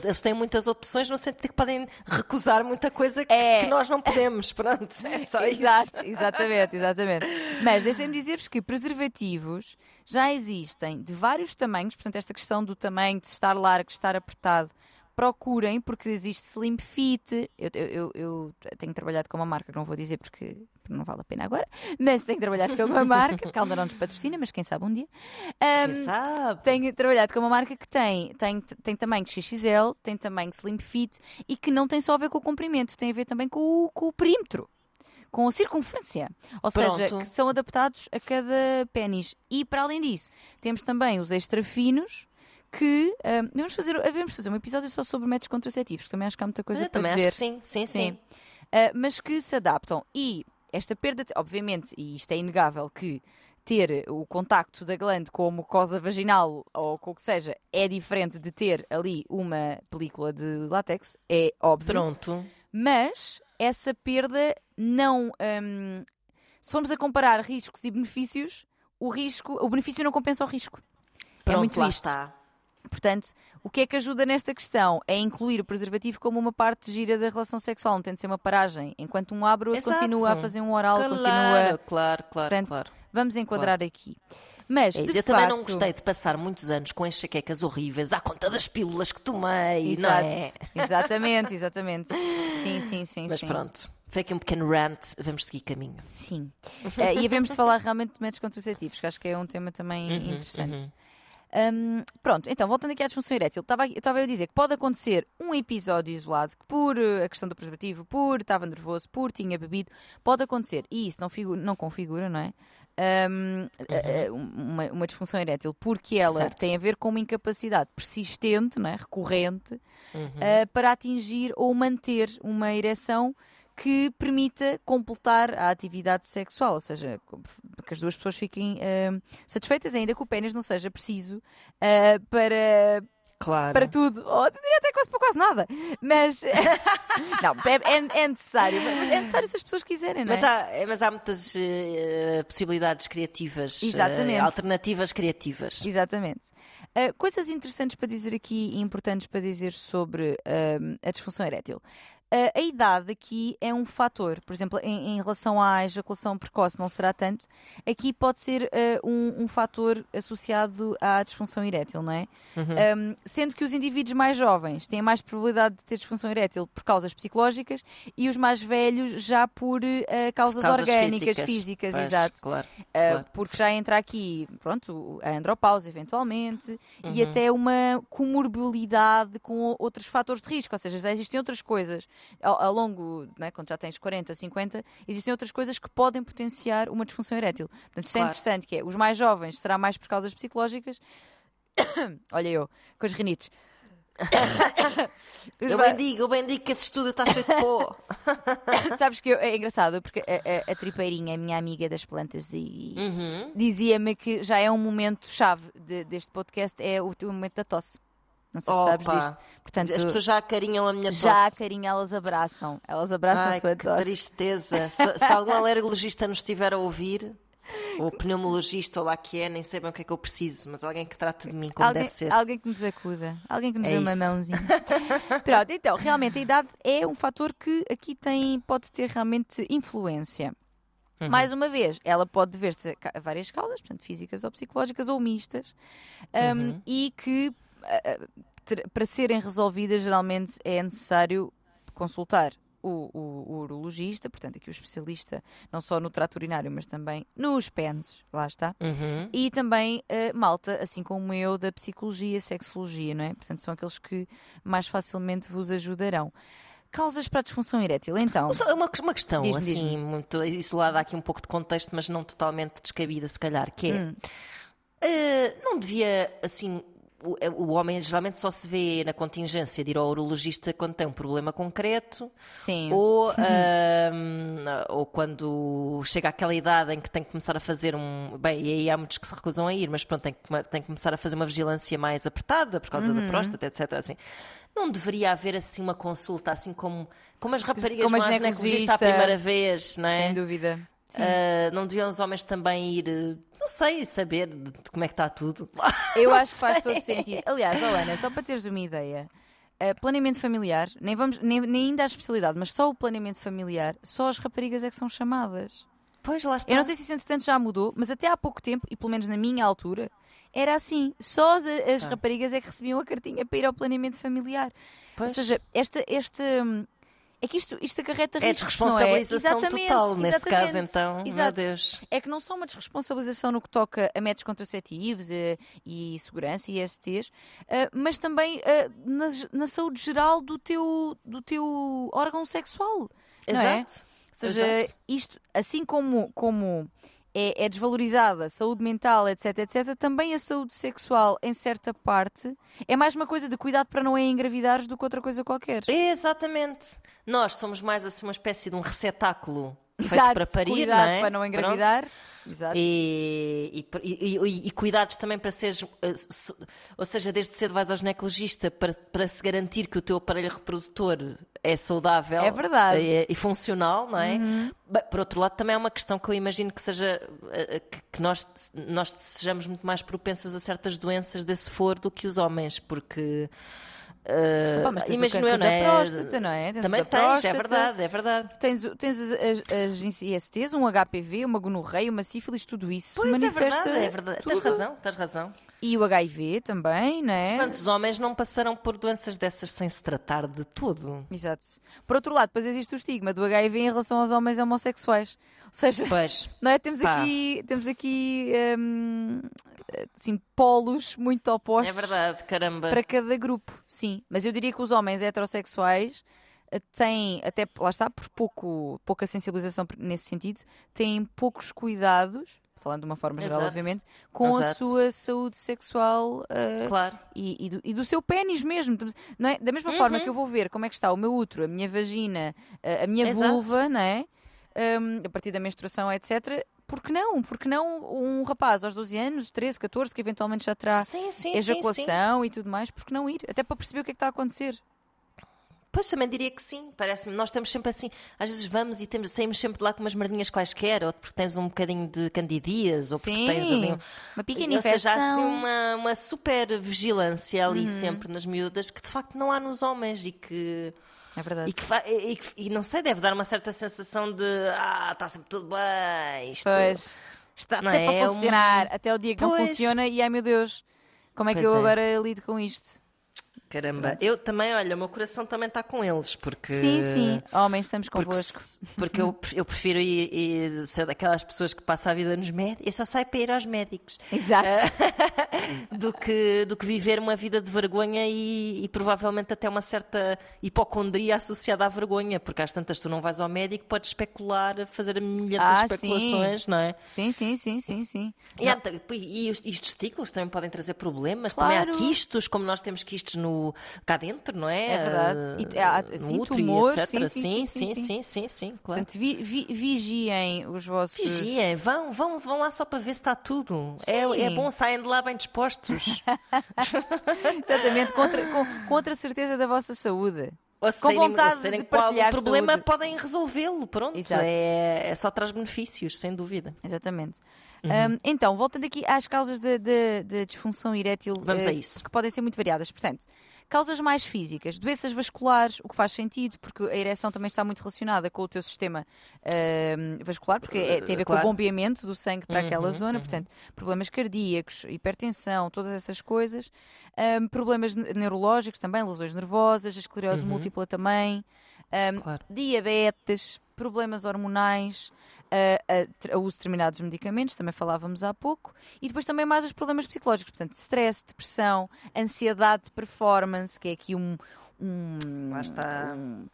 eles têm muitas opções no sentido que podem recusar muita coisa que, É. que nós não podemos, pronto, é só Exato, isso. exatamente, exatamente. Mas deixem-me dizer-vos que preservativos já existem de vários tamanhos, portanto, esta questão do tamanho, de estar largo, de estar apertado, procurem, porque existe Slim Fit. Eu, eu, eu- tenho trabalhado com uma marca que não vou dizer porque não vale a pena agora, mas tenho trabalhado com uma marca, ainda não nos patrocina, mas quem sabe um dia. Ahm, Quem sabe? tenho trabalhado com uma marca que tem, tem, tem tamanho XXL, tem tamanho Slim Fit e que não tem só a ver com o comprimento, tem a ver também com o, com o perímetro, com a circunferência. Ou seja, Pronto. que são adaptados a cada pênis. E para além disso, temos também os extra finos. Que vamos, fazer, vamos fazer um episódio só sobre métodos contraceptivos, que também acho que há muita coisa Eu para também dizer. acho que sim, sim, sim. Sim. Uh, mas que se adaptam. E esta perda, obviamente, e isto é inegável, que ter o contacto da glande com a mucosa vaginal ou com o que seja é diferente de ter ali uma película de látex, é óbvio. Pronto. Mas essa perda não. hum, se formos a comparar riscos e benefícios, o risco, o benefício não compensa o risco. Pronto, é muito lá isto. está. Portanto, o que é que ajuda nesta questão? É incluir o preservativo como uma parte gira da relação sexual, não tem de ser uma paragem. Enquanto um abre, o outro Exato. continua a fazer um oral, Claro, continua. claro, claro, Portanto, claro. vamos enquadrar aqui. Mas, É Eu também não facto- gostei de passar muitos anos com enxaquecas horríveis à conta das pílulas que tomei, Exato. não é? Exatamente, exatamente. Sim, sim, sim. Mas sim. pronto, foi aqui um pequeno rant, vamos seguir caminho. Sim. Eh, e havemos de falar realmente de métodos contraceptivos, que acho que é um tema também Uhum, interessante. Hum, pronto, então voltando aqui à disfunção erétil, estava aqui- eu estava a dizer que pode acontecer um episódio isolado que por eh, a questão do preservativo, por estava nervoso, por tinha bebido, pode acontecer, e isso não, figu- não configura, não é? Eh, eh, uma, uma disfunção erétil, porque ela Uhum. Certo. tem a ver com uma incapacidade persistente, não é? recorrente, Uhum. eh, para atingir ou manter uma ereção que permita completar a atividade sexual, ou seja, que as duas pessoas fiquem uh, satisfeitas, ainda que o pênis não seja preciso uh, para, Claro. para tudo. Ou diria até quase para quase nada. Mas não, é, é, necessário. Mas é necessário se as pessoas quiserem, não é? Mas há, mas há muitas uh, possibilidades criativas, alternativas criativas. Exatamente. Coisas interessantes para dizer aqui e importantes para dizer sobre a disfunção erétil. Uh, a idade aqui é um fator. Por exemplo, em, em, relação à ejaculação precoce, não será tanto. Aqui pode ser uh, um, um fator associado à disfunção erétil, não é? Uhum. Um, sendo que os indivíduos mais jovens têm mais probabilidade de ter disfunção erétil por causas psicológicas e os mais velhos já por uh, causas, causas, orgânicas, físicas, físicas pois, exato. Claro, claro. Porque já entra aqui, pronto, a andropausa eventualmente uhum. e até uma comorbilidade com outros fatores de risco, ou seja, já existem outras coisas ao, ao longo, né, quando já tens 40, 50, existem outras coisas que podem potenciar uma disfunção erétil. Portanto, isto é claro. é interessante, que é, os mais jovens será mais por causas psicológicas. Olha eu, com as rinites. eu bem digo, eu bem digo que esse estudo está cheio de pó. Sabes que eu, é engraçado porque a, a, a, tripeirinha, a minha amiga das plantas, e, uhum. dizia-me que já é um momento chave de, deste podcast, é o, o momento da tosse. Não sei se Opa. sabes disto. Portanto, As pessoas já acarinham a minha tosse. Já acarinham, elas abraçam. Elas abraçam Ai, a tua que tosse. tristeza. se, se algum alergologista nos estiver a ouvir, ou pneumologista, ou lá que é, nem sei bem o que é que eu preciso, mas alguém que trate de mim como alguém, deve ser. Alguém que nos acuda, alguém que nos é dê uma mãozinha. Pronto, então, realmente a idade é um fator que aqui tem, pode ter realmente influência. Uhum. Mais uma vez, ela pode dever-se a várias causas, portanto, físicas ou psicológicas ou mistas, um, uhum. e que para serem resolvidas, geralmente é necessário consultar o, o, o, urologista, portanto, aqui o especialista, não só no trato urinário, mas também nos pênis, lá está. Uhum. E também uh, malta, assim como eu, da psicologia, sexologia, não é? Portanto, são aqueles que mais facilmente vos ajudarão. Causas para a disfunção erétil, então? Uma, uma questão, assim, muito isolada, aqui um pouco de contexto, mas não totalmente descabida, se calhar, que é. Hum. Uh, não devia, assim, é, o, homem geralmente só se vê na contingência de ir ao urologista quando tem um problema concreto Sim. Ou, um, ou quando chega àquela idade em que tem que começar a fazer um. Bem, e aí há muitos que se recusam a ir, mas pronto, tem que, tem que começar a fazer uma vigilância mais apertada por causa uhum. da próstata, etc. Assim. Não deveria haver assim uma consulta, assim como, como as raparigas como vão à ginecologista a primeira vez, não é? Sem dúvida. Uh, não deviam os homens também ir, não sei, saber de, de como é que está tudo? Eu acho que faz todo sentido. Aliás, oh Ana, só para teres uma ideia, uh, planeamento familiar, nem, vamos, nem, nem ainda a especialidade, mas só o planeamento familiar, só as raparigas é que são chamadas. Pois lá está. Eu não sei se isso entretanto já mudou, mas até há pouco tempo, e pelo menos na minha altura, era assim. Só as, as ah. raparigas é que recebiam a cartinha para ir ao planeamento familiar. Pois. Ou seja, esta, este, é que isto, isto acarreta riscos, É desresponsabilização é? total nesse caso, então. Exato. Meu Deus. É que não só uma desresponsabilização no que toca a métodos contraceptivos e, e segurança e STs, uh, mas também uh, na, na, saúde geral do teu, do teu órgão sexual. Exato. É? Ou seja, Exato. isto, assim como, como é, é, desvalorizada, saúde mental, etc, etc, também a saúde sexual, em certa parte, é mais uma coisa de cuidado para não engravidares do que outra coisa qualquer. Exatamente. Nós somos mais assim uma espécie de um receptáculo Exato, feito para parir, cuidado não é? para não engravidar. Pronto. Exato. E, e, e, e, cuidados também para seres, eh, ou seja, desde cedo vais ao ginecologista para, para se garantir que o teu aparelho reprodutor é saudável é verdade. E, e funcional, não é? Uhum. Por outro lado, também é uma questão que eu imagino que seja eh, que, nós, nós sejamos muito mais propensas a certas doenças desse foro do que os homens, porque Uh, Opa, mas tens imagino o eu, não é? próstata, não é? Tens Também tens, próstata, é verdade, é verdade. Tens, tens as, as, as ISTs, um HPV, uma gonorreia, uma sífilis, tudo isso. Pois é manifesta é verdade, é verdade. Tens razão, tens razão. E o HIV também, não é? Quantos homens não passaram por doenças dessas sem se tratar de tudo? Exato. Por outro lado, depois existe o estigma do HIV em relação aos homens homossexuais. Ou seja, pois, não é? Temos pá. aqui, temos aqui hum, assim, polos muito opostos. É verdade, caramba. Para cada grupo, sim. Mas eu diria que os homens heterossexuais eh, têm, até lá está, por pouco, pouca sensibilização nesse sentido, têm poucos cuidados falando de uma forma geral, Exato. obviamente, com a Exato. sua saúde sexual uh, Claro. e, e do, e do seu pênis mesmo. Não é? Da mesma forma Uhum. que eu vou ver como é que está o meu útero, a minha vagina, a, a minha Exato. vulva, não é? Um, a partir da menstruação, etc. Por que não? Porque não um rapaz aos 12 anos, 13, 14, que eventualmente já terá sim, sim, sim, sim. ejaculação e tudo mais, por que não ir? Até para perceber o que é que está a acontecer. Pois também diria que sim, parece-me. Nós estamos sempre assim, às vezes vamos e temos, saímos sempre de lá com umas merdinhas quaisquer, ou porque tens um bocadinho de candidias, ou porque Sim, tens ali um, uma pequena ou seja, há assim uma, uma super vigilância ali Uhum. sempre nas miúdas que de facto não há nos homens e que. É verdade. E, que e, que- e não sei, deve dar uma certa sensação de ah, está sempre tudo bem. Isto... Pois. Está Não sempre é? a É um- funcionar até o dia que não Pois. funciona e ai meu Deus, como é que Pois eu é. agora lido com isto? Caramba, Pronto. eu também, olha, o meu coração também está com eles, porque. Sim, sim, homens, estamos Porque, convosco. se- porque eu, eu prefiro ir, ir ser daquelas pessoas que passam a vida nos médicos. Eu só saio para ir aos médicos. Exato. do que, do que viver uma vida de vergonha e, e, provavelmente até uma certa hipocondria associada à vergonha, porque às tantas tu não vais ao médico, podes especular, fazer milhares de ah, especulações, sim. não é? Sim, sim, sim, sim, sim. E, há, e, os, e os, testículos também podem trazer problemas, claro. também há quistos, como nós temos quistos no, cá dentro, não é? É verdade. E, há, ah, no útero, etc. Sim, sim, sim, sim, sim, sim claro. Portanto, vi, vi, vigiem os vossos. Vigiem, vão, vão, vão lá só para ver se está tudo. É, é bom, saem de lá bem dispostos. Exatamente, contra, com, com outra certeza da vossa saúde. Ou Com serem, ou vontade se serem de partilhar problema, saúde. podem resolvê-lo. Pronto, Exato. é, é só traz benefícios, sem dúvida. Exatamente. Uhum. Um, então, voltando aqui às causas de disfunção erétil, Vamos eh, a isso. que podem ser muito variadas. Portanto, causas mais físicas, doenças vasculares, o que faz sentido, porque a ereção também está muito relacionada com o teu sistema ahm, vascular, porque é- tem a ver com Claro. o bombeamento do sangue para aquela Uhum, zona, portanto, problemas cardíacos, hipertensão, todas essas coisas, Ahm, problemas ne- neurológicos também, lesões nervosas, a esclerose Uhum. múltipla também, ahm, Claro. diabetes, problemas hormonais, a, a, a uso de determinados medicamentos, também falávamos há pouco, e depois também mais os problemas psicológicos, portanto, stress, depressão, ansiedade de performance, que é aqui um. um Lá está. Um,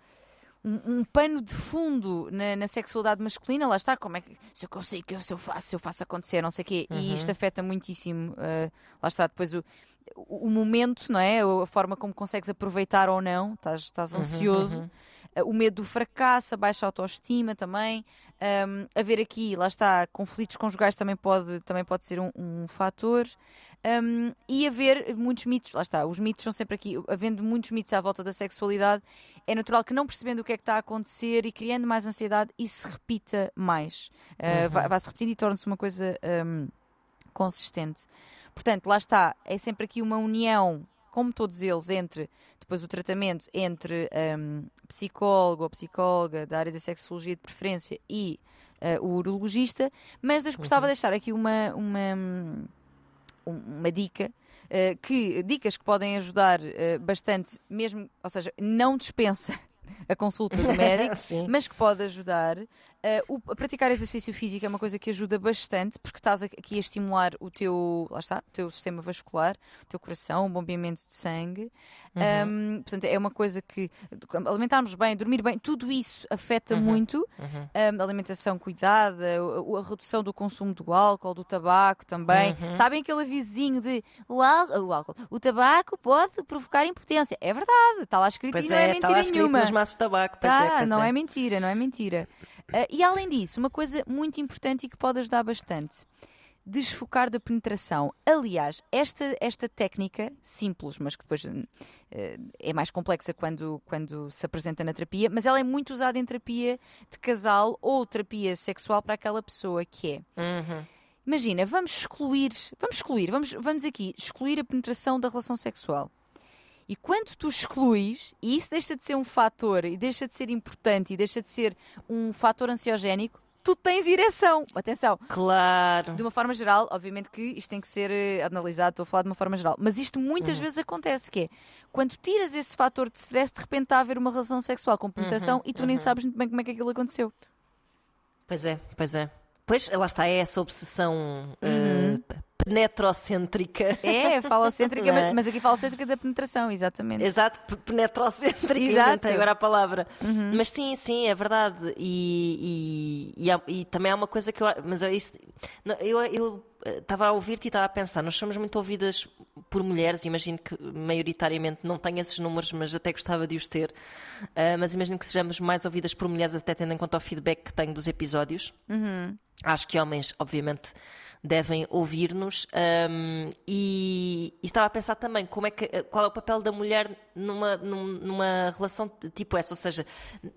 um- um pano de fundo na, na sexualidade masculina, lá está, como é que se eu consigo, se eu faço, se eu faço acontecer, não sei o quê, e isto afeta muitíssimo, eh, lá está, depois o, o, o momento, não é? A forma como consegues aproveitar ou não, estás, estás ansioso, Uh, o medo do fracasso, a baixa autoestima também, um, haver aqui, lá está, conflitos conjugais também pode, também pode ser um, um fator. Um, e haver muitos mitos, lá está, os mitos são sempre aqui, havendo muitos mitos à volta da sexualidade, é natural que não percebendo o que é que está a acontecer e criando mais ansiedade, isso se repita mais. Uh, vai- Vai-se repetindo e torna-se uma coisa consistente. Portanto, lá está, é sempre aqui uma união, como todos eles, entre depois o tratamento entre um, psicólogo ou psicóloga da área da sexologia de preferência e uh, o urologista, mas eu gostava de deixar aqui uma, uma, um, uma dica. uh, que dicas que podem ajudar uh, bastante, mesmo, ou seja, não dispensa a consulta do médico, mas que pode ajudar. Uh, o- praticar exercício físico é uma coisa que ajuda bastante, porque estás aqui a estimular o teu, lá está, o teu sistema vascular, o teu coração, o bombeamento de sangue. Uhum. Um, portanto, é uma coisa que alimentarmos bem, dormir bem, tudo isso afeta Uhum. muito. Uhum. Um, alimentação cuidada, a, a redução do consumo do álcool, do tabaco também. Uhum. Sabem aquele avisinho de o, o álcool, o tabaco pode provocar impotência. É verdade, está lá escrito Pois e não é, é, lá mentira escrito nenhuma. nos maços de tabaco. Pois Tá, é, pois não é. é mentira, não é mentira. Ah, e além disso, uma coisa muito importante e que pode ajudar bastante. Desfocar da penetração. Aliás, esta, esta técnica, simples, mas que depois eh, é mais complexa quando, quando se apresenta na terapia, mas ela é muito usada em terapia de casal ou terapia sexual para aquela pessoa que é. Uhum. Imagina, vamos excluir, vamos excluir, vamos, vamos aqui excluir a penetração da relação sexual. E quando tu excluís, e isso deixa de ser um fator, e deixa de ser importante, e deixa de ser um fator ansiogénico, tu tens ereção. Atenção, Claro. de uma forma geral, obviamente que isto tem que ser eh, analisado, estou a falar de uma forma geral, mas isto muitas vezes acontece, que é, quando tiras esse fator de stress, de repente está a haver uma relação sexual com penetração e tu nem sabes muito bem como é que aquilo aconteceu. Pois é, pois é. Pois, lá está, é essa obsessão uh, penetrocêntrica. É, falocêntrica, é? mas- mas aqui falocêntrica da penetração, exatamente. Exato, pe- penetrocêntrica, Exato. agora a palavra. Mas sim, sim, é verdade. E, e, e, há- e também há uma coisa que eu. Mas é isso. Eu eu, eh, estava a ouvir-te e estava a pensar, nós somos muito ouvidas por mulheres, imagino que maioritariamente não tenho esses números, mas até gostava de os ter. Ah, mas imagino que sejamos mais ouvidas por mulheres, até tendo em conta o feedback que tenho dos episódios. Acho que homens, obviamente, devem ouvir-nos. hum, e, e estava a pensar também como é que, qual é o papel da mulher numa, num- numa relação tipo essa, ou seja,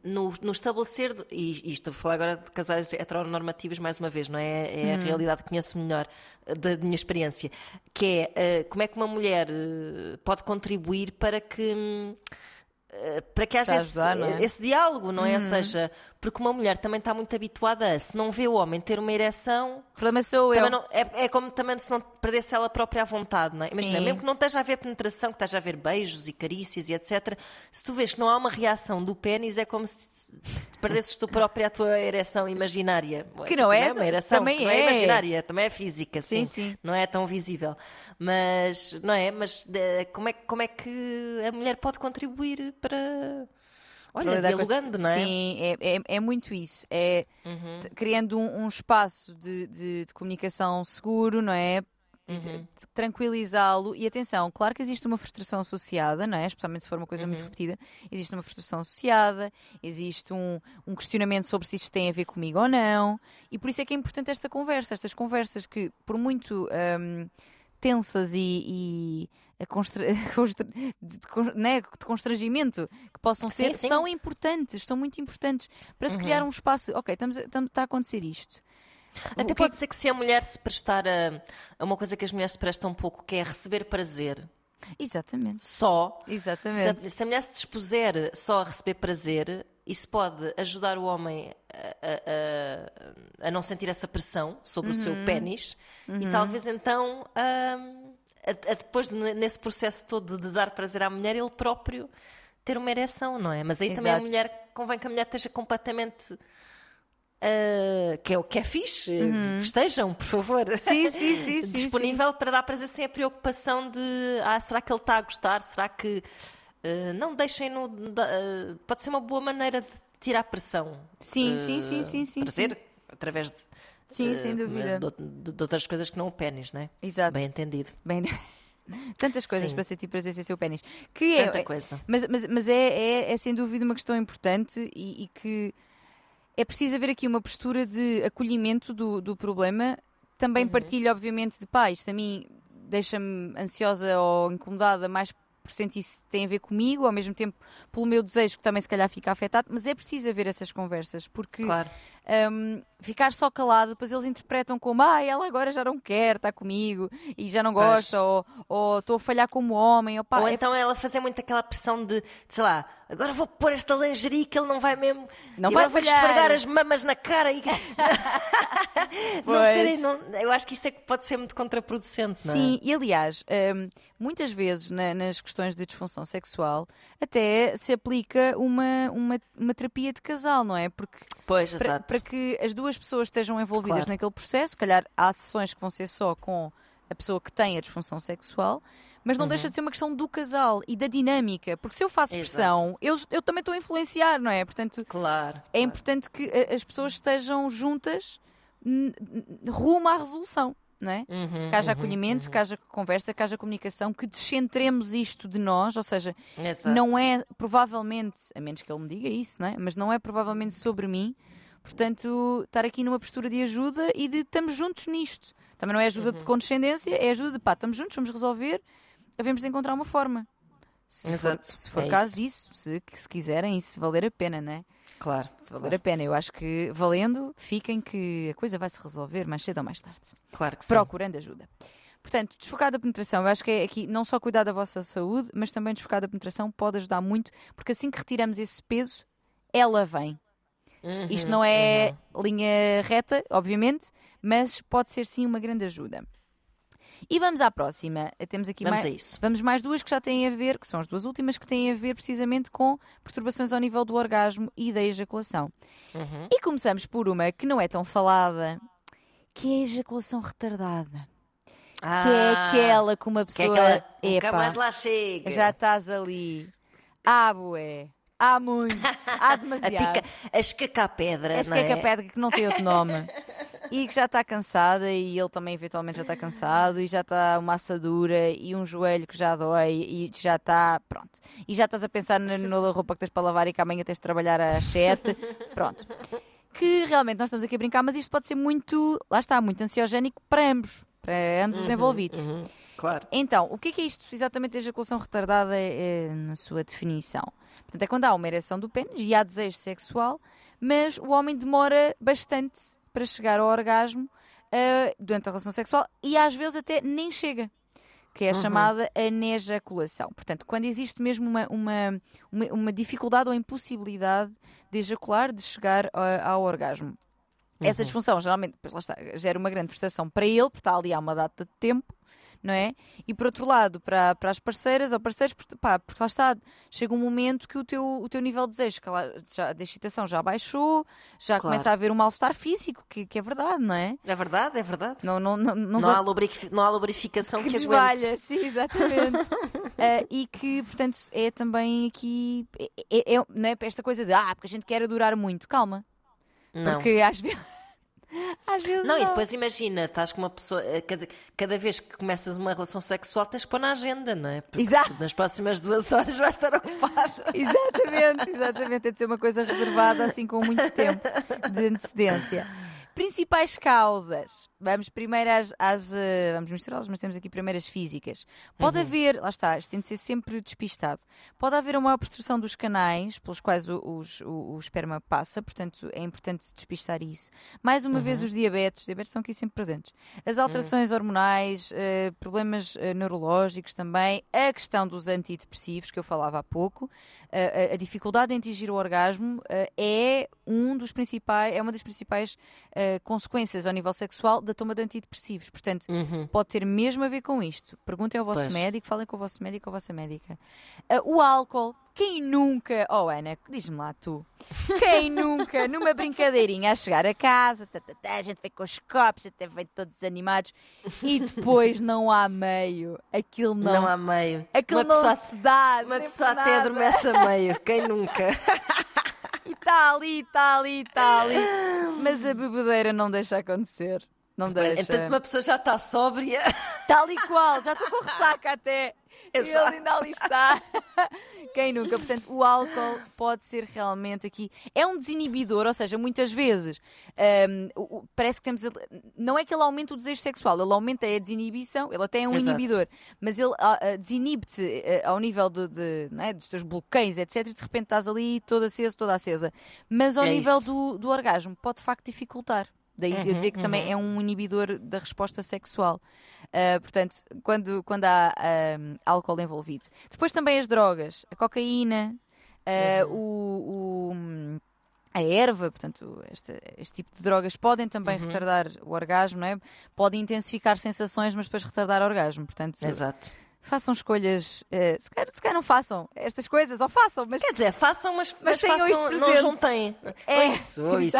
no, no estabelecer, e, e estou a falar agora de casais heteronormativos mais uma vez, não é? É a realidade que conheço melhor eh, da minha experiência, que é eh, como é que uma mulher eh, pode contribuir para que. hum, eh, para que haja esse, ajudar, não é? esse diálogo, não é? Ou seja, porque uma mulher também está muito habituada a, se não vê o homem ter uma ereção, O problema sou eu. não- é, é como também se não perdesse ela própria à vontade, não é? Imagina, Sim. mesmo que não esteja a haver penetração, que esteja a haver beijos e carícias e etc., se tu vês que não há uma reação do pênis, é como se, se perdesses tu própria a tua ereção imaginária. Que não é, uma ereção, também que não é é. imaginária, também é física, sim, Sim, sim. Não é tão visível. Mas, não é? Mas eh, como é, como é que a mulher pode contribuir para. Olha, dialogando, não é? Sim, é, é, é muito isso. É Uhum. criando um, um espaço de, de- de comunicação seguro, não é? Diz- Uhum. Tranquilizá-lo. E atenção, claro que existe uma frustração associada, não é? Especialmente se for uma coisa muito Uhum. repetida. Existe uma frustração associada, existe um, um questionamento sobre se isto tem a ver comigo ou não. E por isso é que é importante esta conversa, estas conversas que, por muito hum, tensas e. e a constra- constra- de, né, de constrangimento que possam Sim, ser, sim. são importantes, são muito importantes para se criar um espaço. Ok, estamos, a- estamos- está a acontecer isto. Até O que pode ser que se a mulher se prestar a, a uma coisa que as mulheres se prestam um pouco, que é receber prazer Exatamente. só. Se Exatamente. a, se a mulher se dispuser só a receber prazer, isso pode ajudar o homem a, a- a- a não sentir essa pressão sobre o Uhum. seu pênis e talvez então hum, a, a depois de- nesse processo todo de dar prazer à mulher, ele próprio ter uma ereção, não é? Mas aí também a Exato. mulher convém que a mulher esteja completamente ah, que é o que é fixe, estejam, por favor. Uhum. Sim, sim, sim, Disponível para dar prazer sem a preocupação de ah, será que ele está a gostar? Será que ah, não deixem no. da- ah, pode ser uma boa maneira de tirar pressão. Sim, sim, sim, sim, sim, Prazer através de. Sim, ah, sem dúvida. De, de- outras coisas que não o pênis, não é? Exato. Bem entendido. Bem, tantas coisas Sim. para sentir prazer sem seu pênis. Que é, Tanta coisa. Mas, mas, mas é, é, é sem dúvida uma questão importante e, e que é preciso haver aqui uma postura de acolhimento do, do problema. Também partilho, obviamente, de pais. Isto a mim deixa-me ansiosa ou incomodada mais por sentir se tem a ver comigo, ao mesmo tempo pelo meu desejo que também se calhar fica afetado, mas é preciso haver essas conversas, porque Claro. Um, ficar só calado, depois eles interpretam como ah, ela agora já não quer estar comigo e já não Pois. gosta, ou ou estou a falhar como homem, ou pá, Ou é então ela fazer muito aquela pressão de, de, sei lá, agora vou pôr esta lingerie que ele não vai mesmo. Não vai agora vou esfregar as mamas na cara e. não Pois. serem, não- eu acho que isso é que pode ser muito contraproducente, não é? Sim, e aliás, hum, muitas vezes na- nas questões de disfunção sexual até se aplica uma, uma, uma terapia de casal, não é? Porque Pois, para, exato. para que as duas pessoas estejam envolvidas Claro. naquele processo, se calhar há sessões que vão ser só com a pessoa que tem a disfunção sexual, mas Uhum. não deixa de ser uma questão do casal e da dinâmica, porque se eu faço pressão, eu, eu também estou a influenciar, não é? Portanto, Claro. é claro. importante que as pessoas estejam juntas rumo à resolução, não é? Uhum, que haja uhum, acolhimento, que haja conversa, que haja comunicação, que descentremos isto de nós, ou seja, Exato. não é provavelmente, a menos que ele me diga isso, não é? mas não é provavelmente sobre mim. Portanto, estar aqui numa postura de ajuda e de estamos juntos nisto. Também não é ajuda Uhum. de condescendência, é ajuda de pá, estamos juntos, vamos resolver, havemos de encontrar uma forma. Se Exato, for, se for é caso isso. disso, se, se quiserem e se valer a pena, não é? Claro. Se valer a pena, eu acho que valendo, fiquem que a coisa vai se resolver mais cedo ou mais tarde Claro que sim. procurando ajuda. Portanto, desfocar da penetração, eu acho que é aqui não só cuidar da vossa saúde, mas também desfocar da penetração pode ajudar muito, porque assim que retiramos esse peso, ela vem. Uhum, Isto não é uhum. linha reta, obviamente, mas pode ser sim uma grande ajuda. E vamos à próxima. Temos aqui Vamos mais, a isso. Vamos mais duas que já têm a ver, que são as duas últimas, que têm a ver precisamente com perturbações ao nível do orgasmo e da ejaculação. Uhum. E começamos por uma que não é tão falada, que é a ejaculação retardada. Ah, que é aquela que uma que é pessoa. aquela, nunca Epá, mais lá chega. já estás ali. Ah, bué. Há muito. Há a demasiado. pica, a escacar pedra, Acho não é a pedra que não tem outro nome. E que já está cansada e ele também eventualmente já está cansado e já está uma assadura e um joelho que já dói e já está, pronto. E já estás a pensar na, na roupa que tens para lavar e que amanhã tens de trabalhar às 7. Pronto. Que realmente nós estamos aqui a brincar, mas isto pode ser muito, lá está, muito ansiogénico para ambos, para ambos os envolvidos. Uhum, claro. Então, o que é que é isto exatamente a ejaculação retardada eh, na sua definição? Portanto, é quando há uma ereção do pênis e há desejo sexual, mas o homem demora bastante para chegar ao orgasmo eh, durante a relação sexual e às vezes até nem chega. Que é a chamada anejaculação. Portanto, quando existe mesmo uma, uma, uma, uma dificuldade ou impossibilidade de ejacular, de chegar a- ao orgasmo. Essa disfunção geralmente, pois lá está, gera uma grande frustração para ele, porque está ali há uma data de tempo, não é? E por outro lado, para, para as parceiras ou parceiros, porque, pá, porque lá está, chega um momento que o teu, o teu nível de desejo, que lá, já, de excitação já baixou, já Claro. começa a haver um mal-estar físico, que, que é verdade, não é? É verdade, é verdade. Não, não, não, não, Não, há, lubrifi- não há lubrificação que que, desvalha, sim, exatamente. Ah, e que, portanto, é também aqui, é, é- é- não é esta coisa de, ah, porque a gente quer durar muito, calma, Não. porque às vezes... Às vezes Não, e depois imagina, estás com uma pessoa, eh, cada, cada vez que começas uma relação sexual tens de pôr na agenda, não é? Porque Exato. nas próximas duas horas vais estar ocupada. Exatamente, exatamente. Tem de ser uma coisa reservada assim com muito tempo de antecedência. Principais causas. Vamos primeiro às. às, eh, vamos misturá-las, mas temos aqui primeiro as físicas. Pode haver, lá está, isto tem de ser sempre despistado. Pode haver uma obstrução dos canais pelos quais o, os- o- o esperma passa, portanto é importante despistar isso. Mais uma vez, os diabetes, os diabetes estão aqui sempre presentes. As alterações hormonais, eh, problemas eh, neurológicos também, a questão dos antidepressivos, que eu falava há pouco, a, dificuldade em atingir o orgasmo é um dos principais, é uma das principais eh, consequências ao nível sexual da toma de antidepressivos. Portanto, pode ter mesmo a ver com isto. Perguntem ao vosso Pois. médico, falem com o vosso médico ou a vossa médica. Ah, o álcool, quem nunca, oh Ana, diz-me lá tu, quem nunca, numa brincadeirinha a chegar a casa, tá, tá, tá, a gente vem com os copos, até vem todos desanimados e depois não há meio, aquilo não, Não, há meio. aquilo uma não pessoa, se dá. uma pessoa até adormece a meio. Quem nunca? E está ali, está ali, está ali. Mas a bebedeira não deixa acontecer. Não deixa. Entanto, uma pessoa já está sóbria. Tal e qual, já estou com ressaca até. E ele Exato. ainda ali está. Quem nunca? Portanto, o álcool pode ser realmente aqui. É um desinibidor, ou seja, muitas vezes o- parece que temos. Não é que ele aumente o desejo sexual, ele aumenta a desinibição, ele até é um Exato. inibidor, mas ele ah, desinibe-te ah, ao nível de, de, é, dos teus bloqueios, etc. E de repente estás ali toda acesa, toda acesa. Mas ao É nível do, do orgasmo, pode de facto dificultar. Daí eu Uhum, dizer que também é um inibidor da resposta sexual. Uh, portanto, quando, quando há um, álcool envolvido. Depois também as drogas, a cocaína, uh, o, o- a erva, portanto, este, este tipo de drogas podem também retardar o orgasmo, não é? Podem intensificar sensações, mas depois retardar o orgasmo. Portanto, Exato. Façam escolhas. uh, se, calhar, se calhar não façam estas coisas, ou façam, mas Quer dizer, façam, mas, mas, isto façam, não juntem. É, Ou isso, ou isso.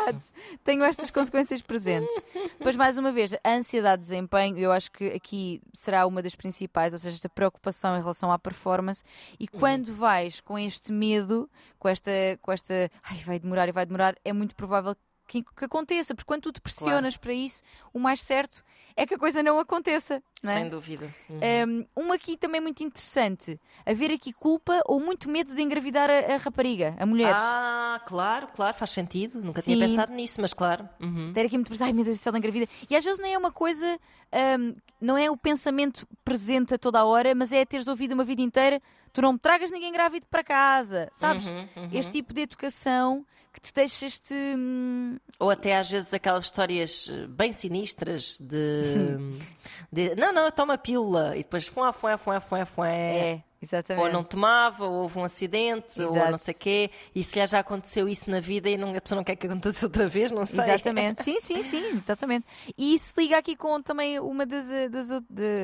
Tenho estas consequências presentes. Depois, mais uma vez, a ansiedade de desempenho, eu acho que aqui será uma das principais, ou seja, esta preocupação em relação à performance. E quando vais com este medo, com esta, com esta ai, vai demorar e vai demorar, é muito provável que, que aconteça, porque quando tu te pressionas para isso, o mais certo é que a coisa não aconteça. Não é? Sem dúvida. Uhum. Um, uma aqui também muito interessante: haver aqui culpa ou muito medo de engravidar a, a rapariga, a mulher. Ah, claro, claro, faz sentido. Nunca Sim. tinha pensado nisso, mas claro. Uhum. ter aqui muito presente, ai meu Deus, se ela engravida. E às vezes nem é uma coisa, hum, não é o pensamento presente a toda a hora, mas é teres ouvido uma vida inteira, tu não me tragas ninguém grávido para casa, sabes? Uhum, Este tipo de educação que te deixa este. hum, Ou até às vezes aquelas histórias eh, bem sinistras de. de não, não, toma pílula e depois fuá, fuá, fuá, fuá, fuá. é, exatamente. Ou não tomava, ou houve um acidente, ou Exato. não sei o quê, e se já aconteceu isso na vida e não, a pessoa não quer que aconteça outra vez, não sei. Exatamente, sim, sim, sim, exatamente. E isso liga aqui com também uma das, eh, das,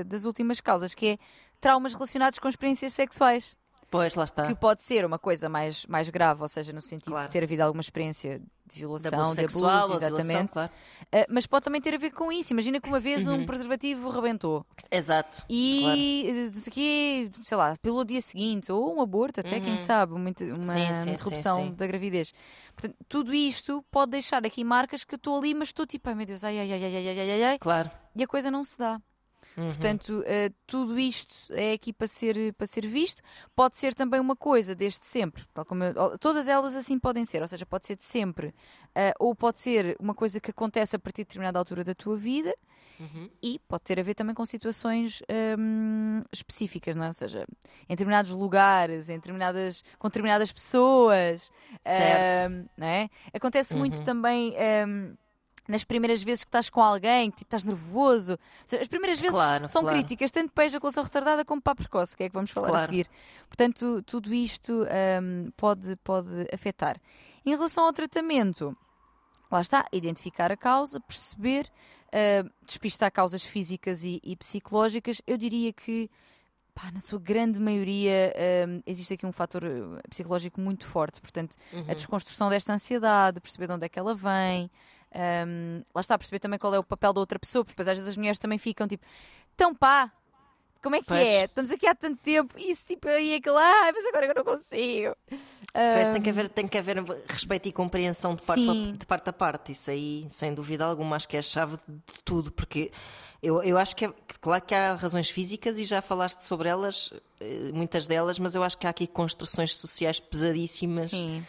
das últimas causas, que é traumas relacionados com experiências sexuais. Pois, lá está. Que pode ser uma coisa mais, mais grave, ou seja, no sentido claro. de ter havido alguma experiência de violação, de abuso, de sexual, abuso exatamente. Violação, claro. uh, mas pode também ter a ver com isso. Imagina que uma vez uhum. um preservativo rebentou. Exato. E claro. Eh, não sei quê, sei lá, pelo dia seguinte, ou um aborto, até uhum. quem sabe, uma, uma sim, sim, interrupção sim, da gravidez. Portanto, tudo isto pode deixar aqui marcas que eu estou ali, mas estou tipo, ai meu Deus, ai, ai, ai, ai, ai, ai, ai. Claro. E a coisa não se dá. Uhum. Portanto, eh, tudo isto é aqui para ser, para ser visto. Pode ser também uma coisa desde sempre, tal como eu- todas elas assim podem ser, ou seja, pode ser de sempre, eh, ou pode ser uma coisa que acontece a partir de determinada altura da tua vida. Uhum. E pode ter a ver também com situações hum, específicas, não é? Ou seja, em determinados lugares, em determinadas, com determinadas pessoas. Certo. hum, não é? Acontece muito Uhum. também hum, nas primeiras vezes que estás com alguém, tipo, estás nervoso. Seja, as primeiras vezes Claro, são claro. críticas, tanto para a ejaculação retardada como para a precoce, que é que vamos falar a Claro. seguir. Portanto, tudo isto hum, pode, pode afetar. Em relação ao tratamento, lá está, identificar a causa, perceber, uh, despistar causas físicas e, e psicológicas. Eu diria que, na sua grande maioria, um, existe aqui um fator uh, psicológico muito forte. Portanto, Uhum. a desconstrução desta ansiedade, perceber de onde é que ela vem. Um, lá está, perceber também qual é o papel da outra pessoa, porque depois às vezes as mulheres também ficam tipo, então pá. Como é que Pois. é? Estamos aqui há tanto tempo e isso tipo aí aquilo, ai, mas agora eu não consigo. Pois, Um, tem, que haver, tem que haver respeito e compreensão de parte, a, de parte a parte. Isso aí, sem dúvida alguma, acho que é a chave de tudo. Porque eu, eu acho que, é, claro que há razões físicas e já falaste sobre elas, eh, muitas delas, mas eu acho que há aqui construções sociais pesadíssimas Sim.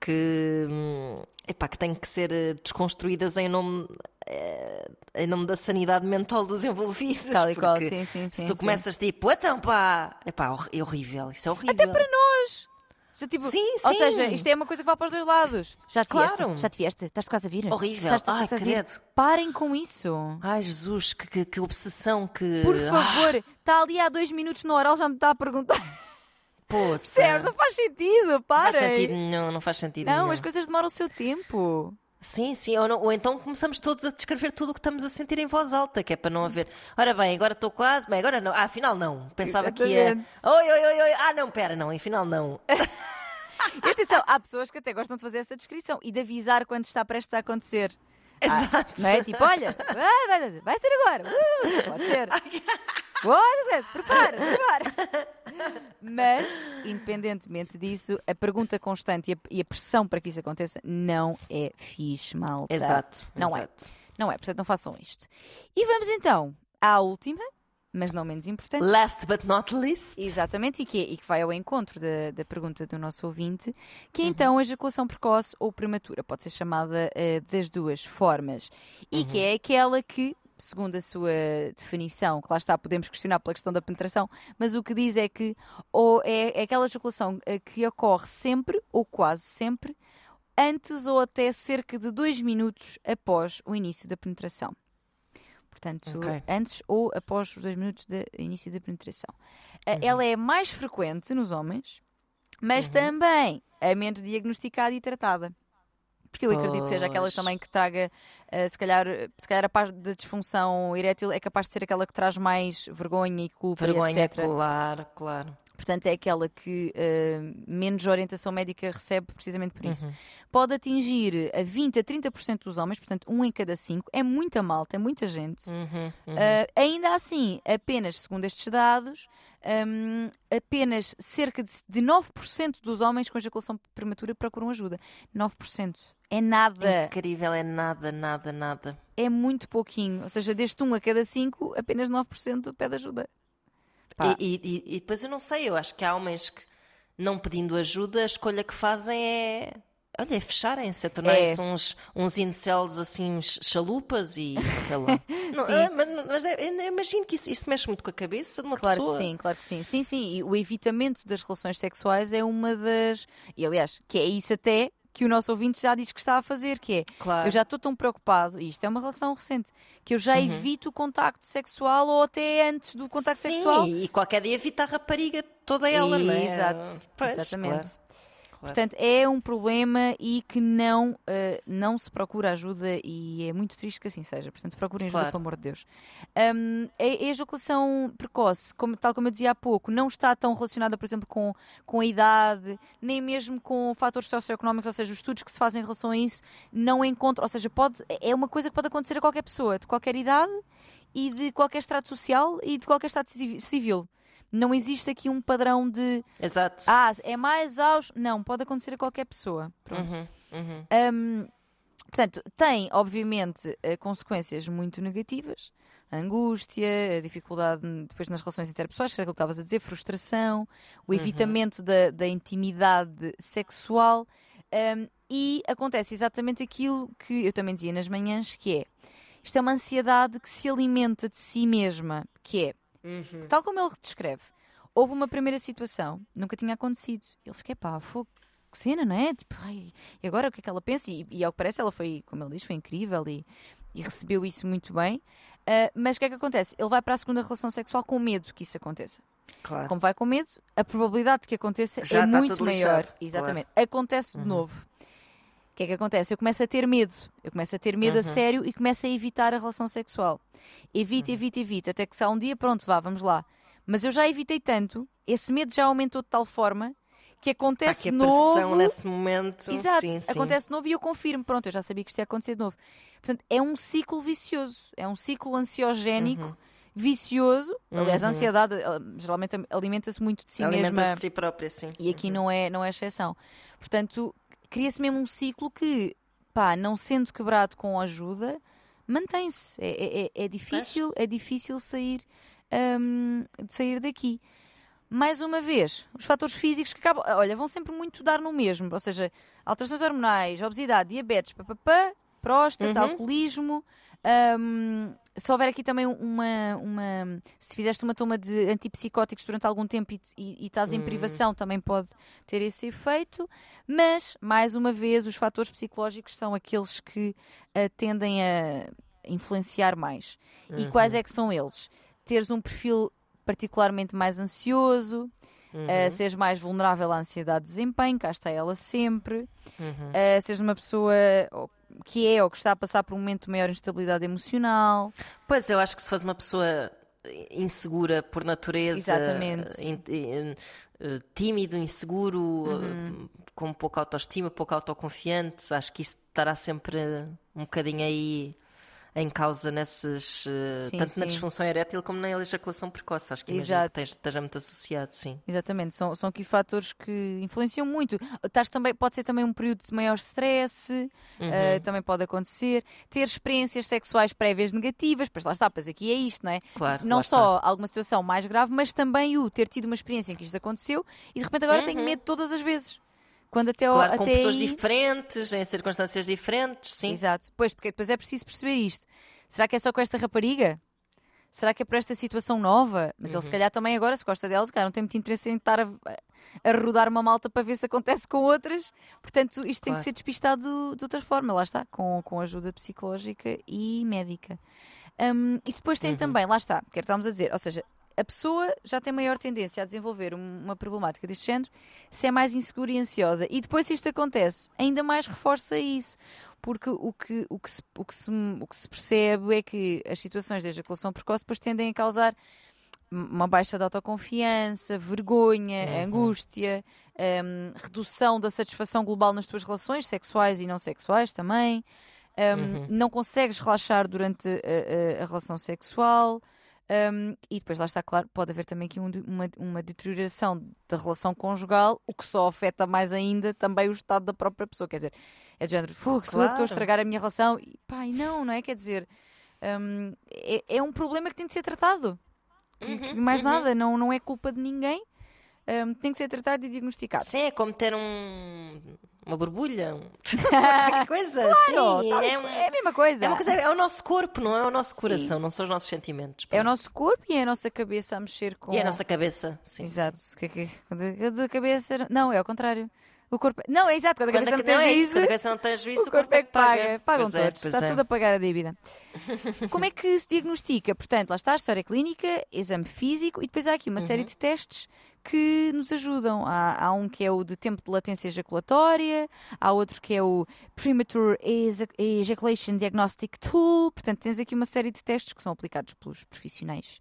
Que, hum, epá, que têm que ser eh, desconstruídas em nome, eh, em nome da sanidade mental dos envolvidos. Tal e qual, sim, sim, Se tu sim. começas tipo, então pá, epá, hor- é horrível, isso é horrível. Até para nós. Já, tipo, Sim, Ou sim. seja, isto é uma coisa que vai para os dois lados. Já te Claro. vieste? Já te vieste? Estás quase a vir? Horrível. Estás Ai, quase credo. Parem com isso. Ai Jesus, que, que, que obsessão que. Por Ah, favor. Está ali há dois minutos no oral, já me está a perguntar. Poça. Certo, não faz sentido. Não Parem. faz sentido nenhum, não faz sentido Não, nenhum. as coisas demoram o seu tempo. Sim, sim, ou, não- ou então começamos todos a descrever tudo o que estamos a sentir em voz alta, que é para não haver. Ora bem, agora estou quase, bem, agora não. Ah, afinal não. Pensava que ia. Oi, oi, oi, oi. Ah, não, pera, não, afinal não. E atenção, há pessoas que até gostam de fazer essa descrição e de avisar quando está prestes a acontecer. Ah, Exato. não é? Tipo, olha, vai, vai, vai ser agora. Uh, pode ser. Pode ser. Prepara, prepara. Mas, independentemente disso, a pergunta constante e a, e a pressão para que isso aconteça não é fixe, malta. Exato. Não exato. é. Não é, portanto não façam isto. E vamos então à última, mas não menos importante. Last but not least. Exatamente, e que, e que vai ao encontro da, da pergunta do nosso ouvinte, que é Uhum. então a ejaculação precoce ou prematura. Pode ser chamada eh, das duas formas. E que Uhum. é aquela que, segundo a sua definição, que lá está, podemos questionar pela questão da penetração, mas o que diz é que ou é, é aquela ejaculação eh, que ocorre sempre, ou quase sempre, antes ou até cerca de dois minutos após o início da penetração. Portanto, Ok. antes ou após os dois minutos do início da penetração. Uh, Uhum. Ela é mais frequente nos homens, mas também a menos diagnosticada e tratada. Porque eu acredito que seja aquela também que traga, uh, se, calhar, se calhar a parte da disfunção erétil é capaz de ser aquela que traz mais vergonha e culpa e Vergonha, etc. claro, claro. Portanto, é aquela que uh, menos orientação médica recebe precisamente por isso. Uhum. Pode atingir a 20 a 30% dos homens, portanto, um em cada cinco. É muita malta, é muita gente. Uhum, uhum. Uh, ainda assim, apenas, segundo estes dados, hum, apenas cerca de, de 9% dos homens com ejaculação prematura procuram ajuda. 9%. É nada. Incrível, é nada, nada, nada. É muito pouquinho. Ou seja, deste 1 a cada 5, apenas 9% pede ajuda. E, e- e- depois eu não sei, eu acho que há homens que, não pedindo ajuda, a escolha que fazem é. Olha, é fecharem-se, é tornarem-se uns, uns incels assim, ch- chalupas e sei lá. Não, Sim. é, mas mas é- eu imagino que isso, isso mexe muito com a cabeça de uma Claro pessoa. que sim, claro que sim. Sim, sim. E o evitamento das relações sexuais é uma das. E aliás, que é isso até que o nosso ouvinte já diz que está a fazer, que é Claro. eu já estou tão preocupado, e isto é uma relação recente, que eu já Uhum. evito o contacto sexual ou até antes do contacto sim, sexual. e qualquer dia evita a rapariga toda ela, não é? Exato, Pois, exatamente. claro. Portanto, é um problema e que não, uh, não se procura ajuda e é muito triste que assim seja. Portanto, procurem ajuda, Claro. pelo amor de Deus. Um, a, a ejaculação precoce, como, tal como eu dizia há pouco, não está tão relacionada, por exemplo, com, com a idade, nem mesmo com fatores socioeconómicos, ou seja, os estudos que se fazem em relação a isso não encontram, ou seja, pode, é uma coisa que pode acontecer a qualquer pessoa, de qualquer idade e de qualquer estrato social e de qualquer estado civi- civil. Não existe aqui um padrão de Exato. ah, é mais aos. Não, pode acontecer a qualquer pessoa. Pronto. Uhum, uhum. Hum, portanto, tem, obviamente, eh, consequências muito negativas. A angústia, a dificuldade depois nas relações interpessoais, que era aquilo que estavas a dizer, frustração, o evitamento da, da intimidade sexual. hum, e acontece exatamente aquilo que eu também dizia nas manhãs, que é isto é uma ansiedade que se alimenta de si mesma, que é Uhum. Tal como ele descreve, houve uma primeira situação, nunca tinha acontecido. Ele fiquei, pá, fogo, que cena, não é? Tipo, ai, e agora o que é que ela pensa? E, e ao que parece, ela foi, como ele diz, foi incrível e, e recebeu isso muito bem. Ah, mas o que é que acontece? Ele vai para a segunda relação sexual com medo que isso aconteça. Claro. Como vai com medo, a probabilidade de que aconteça Já é muito maior. lixado, Exatamente. Acontece de novo. O que é que acontece? Eu começo a ter medo. Eu começo a ter medo a sério e começo a evitar a relação sexual. Evito, evito, evito. Até que se há um dia, pronto, vá, vamos lá. Mas eu já evitei tanto, esse medo já aumentou de tal forma que acontece aqui a de pressão novo. nesse momento. Exato, Sim, sim. acontece de novo e eu confirmo, pronto, eu já sabia que isto ia acontecer de novo. Portanto, é um ciclo vicioso, é um ciclo ansiogénico, Uhum. vicioso. Aliás, a ansiedade eh, geralmente alimenta-se muito de si mesma Alimenta-se de si própria, sim. e aqui não é, não é exceção. Portanto, cria-se mesmo um ciclo que, pá, não sendo quebrado com ajuda, mantém-se. É, é- é- é difícil, é difícil sair, hum, de sair daqui. Mais uma vez, os fatores físicos que acabam, olha, vão sempre muito dar no mesmo, ou seja, alterações hormonais, obesidade, diabetes, papapá, próstata, Uhum. alcoolismo. hum, se houver aqui também uma, uma. Se fizeste uma toma de antipsicóticos durante algum tempo e, e, e estás em privação, também pode ter esse efeito. Mas, mais uma vez, os fatores psicológicos são aqueles que ah, tendem a influenciar mais. E quais é que são eles? Teres um perfil particularmente mais ansioso, ah, seres mais vulnerável à ansiedade de desempenho, cá está ela sempre, Uhum. ah, seres uma pessoa que é ou que está a passar por um momento de maior instabilidade emocional. Pois, eu acho que se fosse uma pessoa insegura por natureza, Exatamente. in- in- eh, tímido, inseguro, Uhum. com pouca autoestima, pouco autoconfiante, acho que isso estará sempre um bocadinho aí em causa nesses, eh, Sim, tanto na sim. disfunção erétil como na ejaculação precoce. Acho que imagino que esteja- muito associado, sim. Exatamente, são, são aqui fatores que influenciam muito. Estás também, pode ser também um período de maior stress, ah, também pode acontecer. Ter experiências sexuais prévias negativas, pois lá está, pois aqui é isto, não é? Claro, não só alguma situação mais grave, mas também o ter tido uma experiência em que isto aconteceu e de repente agora Uhum. tenho medo todas as vezes. Quando até, Claro, com até pessoas aí... diferentes, em circunstâncias diferentes, sim. Exato. Pois, porque depois é preciso perceber isto. Será que é só com esta rapariga? Será que é por esta situação nova? Mas Uhum. ele se calhar também agora, se gosta dela, se calhar não tem muito interesse em estar a, a rodar uma malta para ver se acontece com outras. Portanto, isto tem que Claro. ser despistado de outra forma, lá está, com, com ajuda psicológica e médica. Hum, e depois Uhum. tem também, lá está, que estávamos a dizer, ou seja, a pessoa já tem maior tendência a desenvolver um- uma problemática deste género se é mais insegura e ansiosa. E depois, se isto acontece, ainda mais reforça isso. Porque o que, o, que se, o, que se, o que se percebe é que as situações de ejaculação precoce depois tendem a causar uma baixa de autoconfiança, vergonha, angústia, hum, redução da satisfação global nas tuas relações sexuais e não sexuais também. Hum, Não consegues relaxar durante a, a- a relação sexual. Hum, e depois lá está, claro, pode haver também aqui um uma, uma deterioração da relação conjugal, o que só afeta mais ainda também o estado da própria pessoa. Quer dizer, é de género, "Fogo, sou eu estou a Claro. estragar a minha relação. E, pá, e não, não é? Quer dizer, hum, é, é um problema que tem de ser tratado. Que, que mais nada, não, não é culpa de ninguém. tem que ser tratado e diagnosticado. Sim, é como ter um, uma borbulha. um- Qualquer coisa, Claro, sim. e É, um- é a mesma coisa. é coisa, é o nosso corpo, não é o nosso coração, não são os nossos sentimentos. É o nosso corpo e é a nossa cabeça a mexer com. E a nossa cabeça, sim. Exato. Que, que, de, de cabeça. Não, é ao contrário. O corpo... Não, é exato, quando a cabeça a, não tem é isso, juízo, quando a cabeça não tem juízo, o corpo é que paga. Pagam Pois é, todos, pois está é. tudo a pagar a dívida. Como é que se diagnostica? Portanto, lá está a história clínica, exame físico e depois há aqui uma série Uhum. de testes que nos ajudam. Há, há um que é o de tempo de latência ejaculatória, há outro que é o Premature Ejac- Ejaculation Diagnostic Tool. Portanto, tens aqui uma série de testes que são aplicados pelos profissionais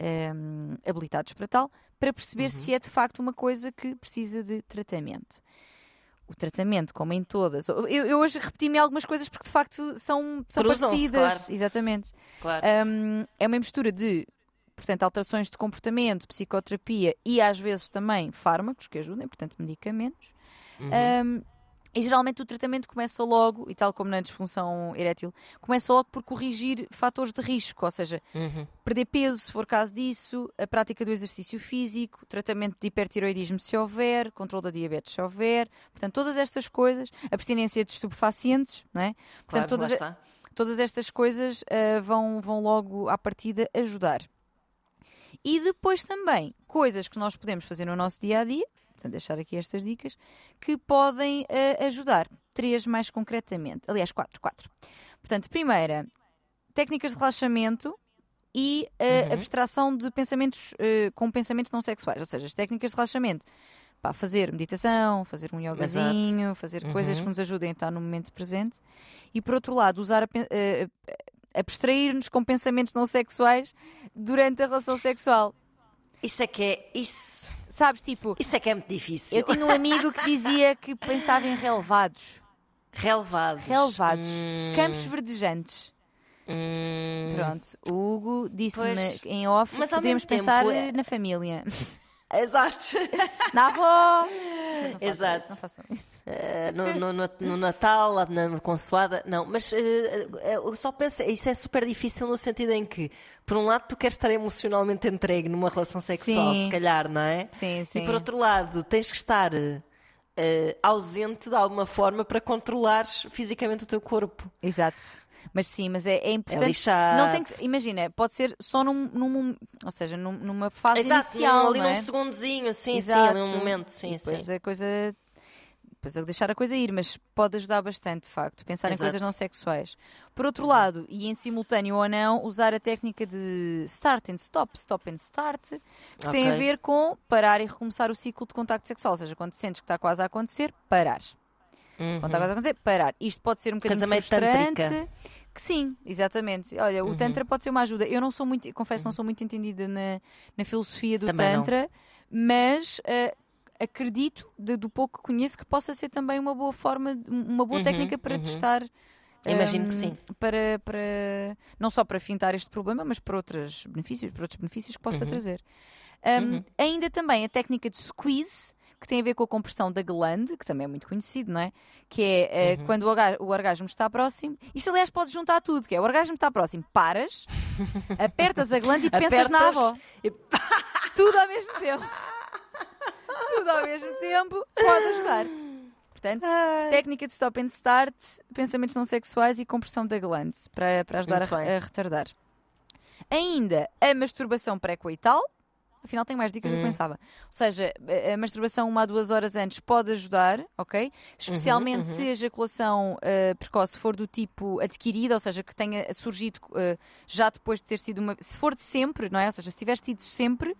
hum, habilitados para tal, para perceber Uhum. se é de facto uma coisa que precisa de tratamento o tratamento, como em todas. Eu, eu hoje repeti-me algumas coisas porque de facto são, são parecidas. claro. Exatamente. Claro. Um, é uma mistura de, portanto, alterações de comportamento, psicoterapia e às vezes também fármacos que ajudem, portanto, medicamentos. Uhum. Um, e geralmente o tratamento começa logo, e tal como na disfunção erétil, começa logo por corrigir fatores de risco, ou seja, Uhum. perder peso, se for caso disso, a prática do exercício físico, tratamento de hipertiroidismo se houver, controle da diabetes se houver, portanto, todas estas coisas, abstinência de estupefacientes, não é? Claro, Portanto, todas, lá está. todas estas coisas ah, vão, vão logo à partida ajudar. E depois também, coisas que nós podemos fazer no nosso dia a dia, portanto, deixar aqui estas dicas, que podem ah, ajudar. Três mais concretamente. Aliás, quatro, quatro. Portanto, primeira, técnicas de relaxamento e a Uhum. abstração de pensamentos ah, com pensamentos não sexuais. Ou seja, as técnicas de relaxamento. Pá, fazer meditação, fazer um yogazinho, fazer coisas Uhum. que nos ajudem a estar no momento presente. E por outro lado, usar a, abstrair-nos com pensamentos não sexuais durante a relação sexual. Isso é que é. Isso, Sabes, tipo, isso é que é muito difícil. eu tinha um amigo que dizia que pensava em relevados. Relevados. Relevados. Hum, Campos verdejantes. hum. Pronto, o Hugo disse-me em off Mas que tempo pensar é- na família. Exato. Na avó! Não Exato. isso, não façam isso. Eh, no, no- no- Natal, lá na consoada. Não, mas eh, eu só penso, isso é super difícil no sentido em que, por um lado, tu queres estar emocionalmente entregue numa relação sexual, Sim. se calhar, não é? Sim, sim. E por outro lado, tens que estar eh, ausente de alguma forma para controlares fisicamente o teu corpo. Exato. Mas sim, mas é, é importante. lixado. não tem que, imagina, pode ser só num, num- ou seja, num- numa fase Exato, inicial, ali não é? num segundozinho, sim, Exato. sim, num momento, sim, E depois sim. a coisa. Depois eu deixar a coisa ir, mas pode ajudar bastante, de facto, pensar em Exato. coisas não sexuais. Por outro lado, e em simultâneo ou não, usar a técnica de start and stop, stop and start, que tem a ver com parar e recomeçar o ciclo de contacto sexual. Ou seja, quando sentes que está quase a acontecer, parar. Uhum. Quando a acontecer, parar. Isto pode ser um bocadinho Coisa meio frustrante. tântrica. Que sim, exatamente. Olha, Uhum. o Tantra pode ser uma ajuda. Eu não sou muito, confesso, não sou muito entendida na, na filosofia do Também não. Tantra, mas eh, acredito, de- do pouco que conheço, que possa ser também uma boa forma, uma boa Uhum, técnica para uhum. testar. Imagino que hum, sim. Para, para, não só para fintar este problema, mas para outros benefícios, para outros benefícios que possa trazer. Um, Uhum. Ainda também a técnica de squeeze, que tem a ver com a compressão da glande, que também é muito conhecido, não é? Que é eh, Uhum. quando o, o orgasmo está próximo. Isto, aliás, pode juntar tudo, que é o orgasmo está próximo, paras, apertas a glande e pensas na Apertas avó. e- Tudo ao mesmo tempo. tudo ao mesmo tempo pode ajudar. Portanto, técnica de stop and start, pensamentos não sexuais e compressão da glande, para, para ajudar a, a retardar. Ainda a masturbação pré-coital. Afinal, tem mais dicas do que Hum. pensava. Ou seja, a masturbação uma a duas horas antes pode ajudar, ok? Especialmente uhum. se a ejaculação eh, precoce for do tipo adquirida, ou seja, que tenha surgido eh, já depois de teres tido uma. Se for de sempre, não é? Ou seja, se tiveres tido sempre,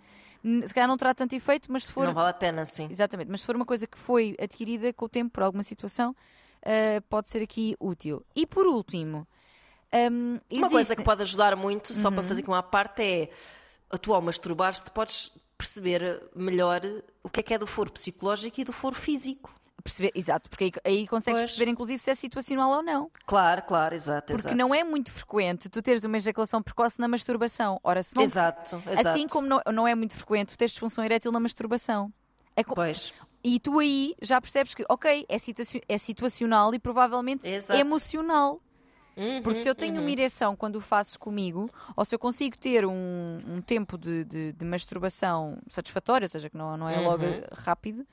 se calhar não terá tanto efeito, mas se for Não vale a pena, sim. Exatamente, mas se for uma coisa que foi adquirida com o tempo por alguma situação, uh, pode ser aqui útil. E por último, um, Uma coisa existe- que pode ajudar muito, só Uhum. para fazer aqui uma parte, é tu ao masturbar-te podes perceber melhor o que é que é do foro psicológico e do foro físico. perceber, exato, porque aí, aí consegues Pois. perceber inclusive se é situacional ou não. Claro, claro, exato. Porque exato. não é muito frequente tu teres uma ejaculação precoce na masturbação. Ora, se não, Exato, exato. assim como não, não é muito frequente tu teres disfunção erétil na masturbação. É co- Pois, E tu aí já percebes que, ok, é, situa- é situacional e provavelmente Exato. emocional. Uhum, Porque se eu tenho uma ereção quando o faço comigo, ou se eu consigo ter um, um tempo de, de- de masturbação satisfatório, ou seja, que não, não é logo Uhum. rápido,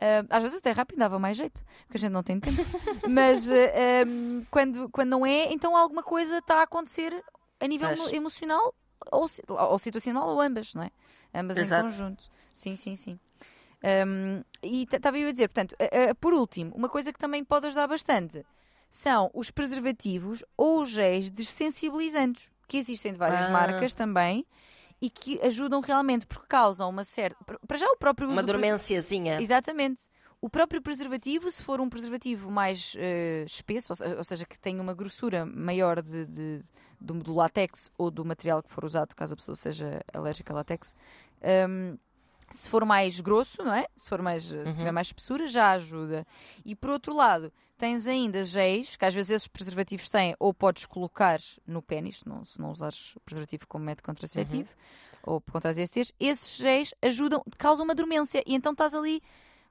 ah, às vezes até rápido dava mais jeito, porque a gente não tem tempo. Mas ah, ah, quando, quando não é, então alguma coisa está a acontecer a nível emo- emocional ou, ou situacional ou ambas, não é? Ambas Exato. em conjunto. Sim, sim, sim. Um, e estava eu a dizer, portanto, uh, uh, por último, uma coisa que também pode ajudar bastante são os preservativos ou os géis dessensibilizantes, que existem de várias Ah. marcas também e que ajudam realmente porque causam uma certa. Para já o próprio Uma dormênciazinha. Exatamente. O próprio preservativo, se for um preservativo mais eh, espesso, ou, se- ou seja, que tenha uma grossura maior de, de- do, do látex ou do material que for usado, caso a pessoa seja alérgica a látex, hum, se for mais grosso, não é? Se for mais, se tiver mais espessura, já ajuda. E por outro lado, tens ainda géis, que às vezes esses preservativos têm, ou podes colocar no pênis, se não, se não usares o preservativo como método contraceptivo, ou contra as esses géis ajudam, causam uma dormência, e então estás ali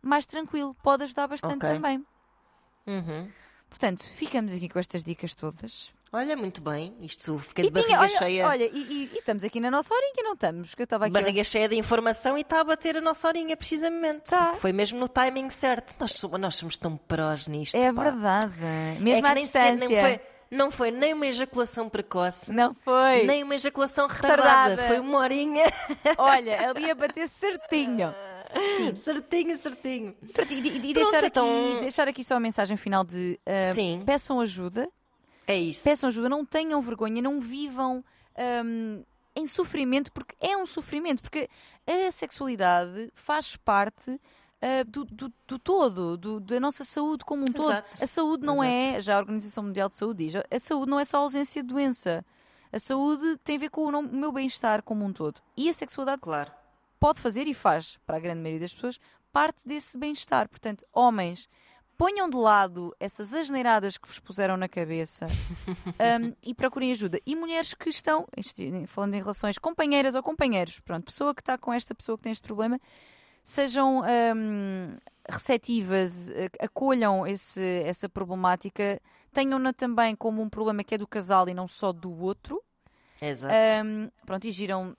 mais tranquilo, pode ajudar bastante Ok. também. Uhum. Portanto, ficamos aqui com estas dicas todas. Olha, muito bem. Isto fica de E tinha- barriga olha, cheia. olha, e, e- e estamos aqui na nossa horinha, não estamos? Que eu estava aqui. Barriga cheia de informação e está a bater a nossa horinha, precisamente. Tá. Foi mesmo no timing certo. Nós somos, nós somos tão prós nisto. É pá. verdade. É Mesmo que à nem sequer distância. nem foi, não foi nem uma ejaculação precoce, Não foi. nem uma ejaculação retardada. Retardada. Foi uma horinha. Olha, ali ia bater certinho. certinho, certinho. Pronto, e, e- Pronto, deixar, então- aqui, deixar aqui só a mensagem final de ah, Sim. peçam ajuda, É isso. peçam ajuda, não tenham vergonha, não vivam ahm, em sofrimento, porque é um sofrimento, porque a sexualidade faz parte ah, do, do- do todo, do- da nossa saúde como um todo. Exato. A saúde não é, já a Organização Mundial de Saúde diz, a saúde não é só ausência de doença. A saúde tem a ver com o meu bem-estar como um todo. E a sexualidade Claro. pode fazer e faz, para a grande maioria das pessoas, parte desse bem-estar. Portanto, homens, ponham de lado essas asneiradas que vos puseram na cabeça um, e procurem ajuda. E mulheres que estão, falando em relações companheiras ou companheiros, pronto, pessoa que está com esta pessoa que tem este problema, sejam um, receptivas, eh, acolham esse, essa problemática, tenham-na também como um problema que é do casal e não só do outro. Exato. Um, pronto, e giram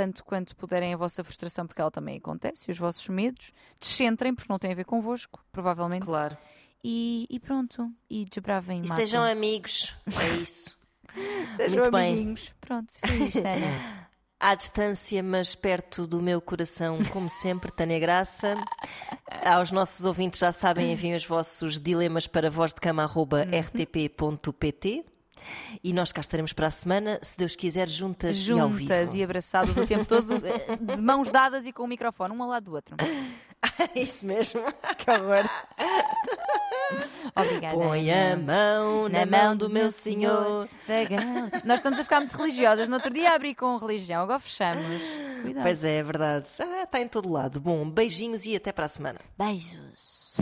tanto quanto puderem a vossa frustração, porque ela também acontece, e os vossos medos. Descentrem, porque não tem a ver convosco, provavelmente. Claro. E, e pronto, e desbravem E matam. sejam amigos. É isso. Sejam muito bem. amiguinhos. Pronto, foi isto, Ana. À distância, mas perto do meu coração, como sempre, Tânia Graça. Aos nossos ouvintes já sabem, enviem os vossos dilemas para vozdecama.rtp.pt e nós cá estaremos para a semana, se Deus quiser, juntas, e ao vivo. Juntas e abraçadas o tempo todo, eh, de mãos dadas e com o microfone, um ao lado do outro. Isso mesmo. Que horror. Obrigada. Põe a mão na mão do meu Senhor. Gal- Nós estamos a ficar muito religiosas. No outro dia abri com religião, agora fechamos. Cuidado. Pois é, é verdade. Ah, está em todo lado. Bom, beijinhos e até para a semana. Beijos.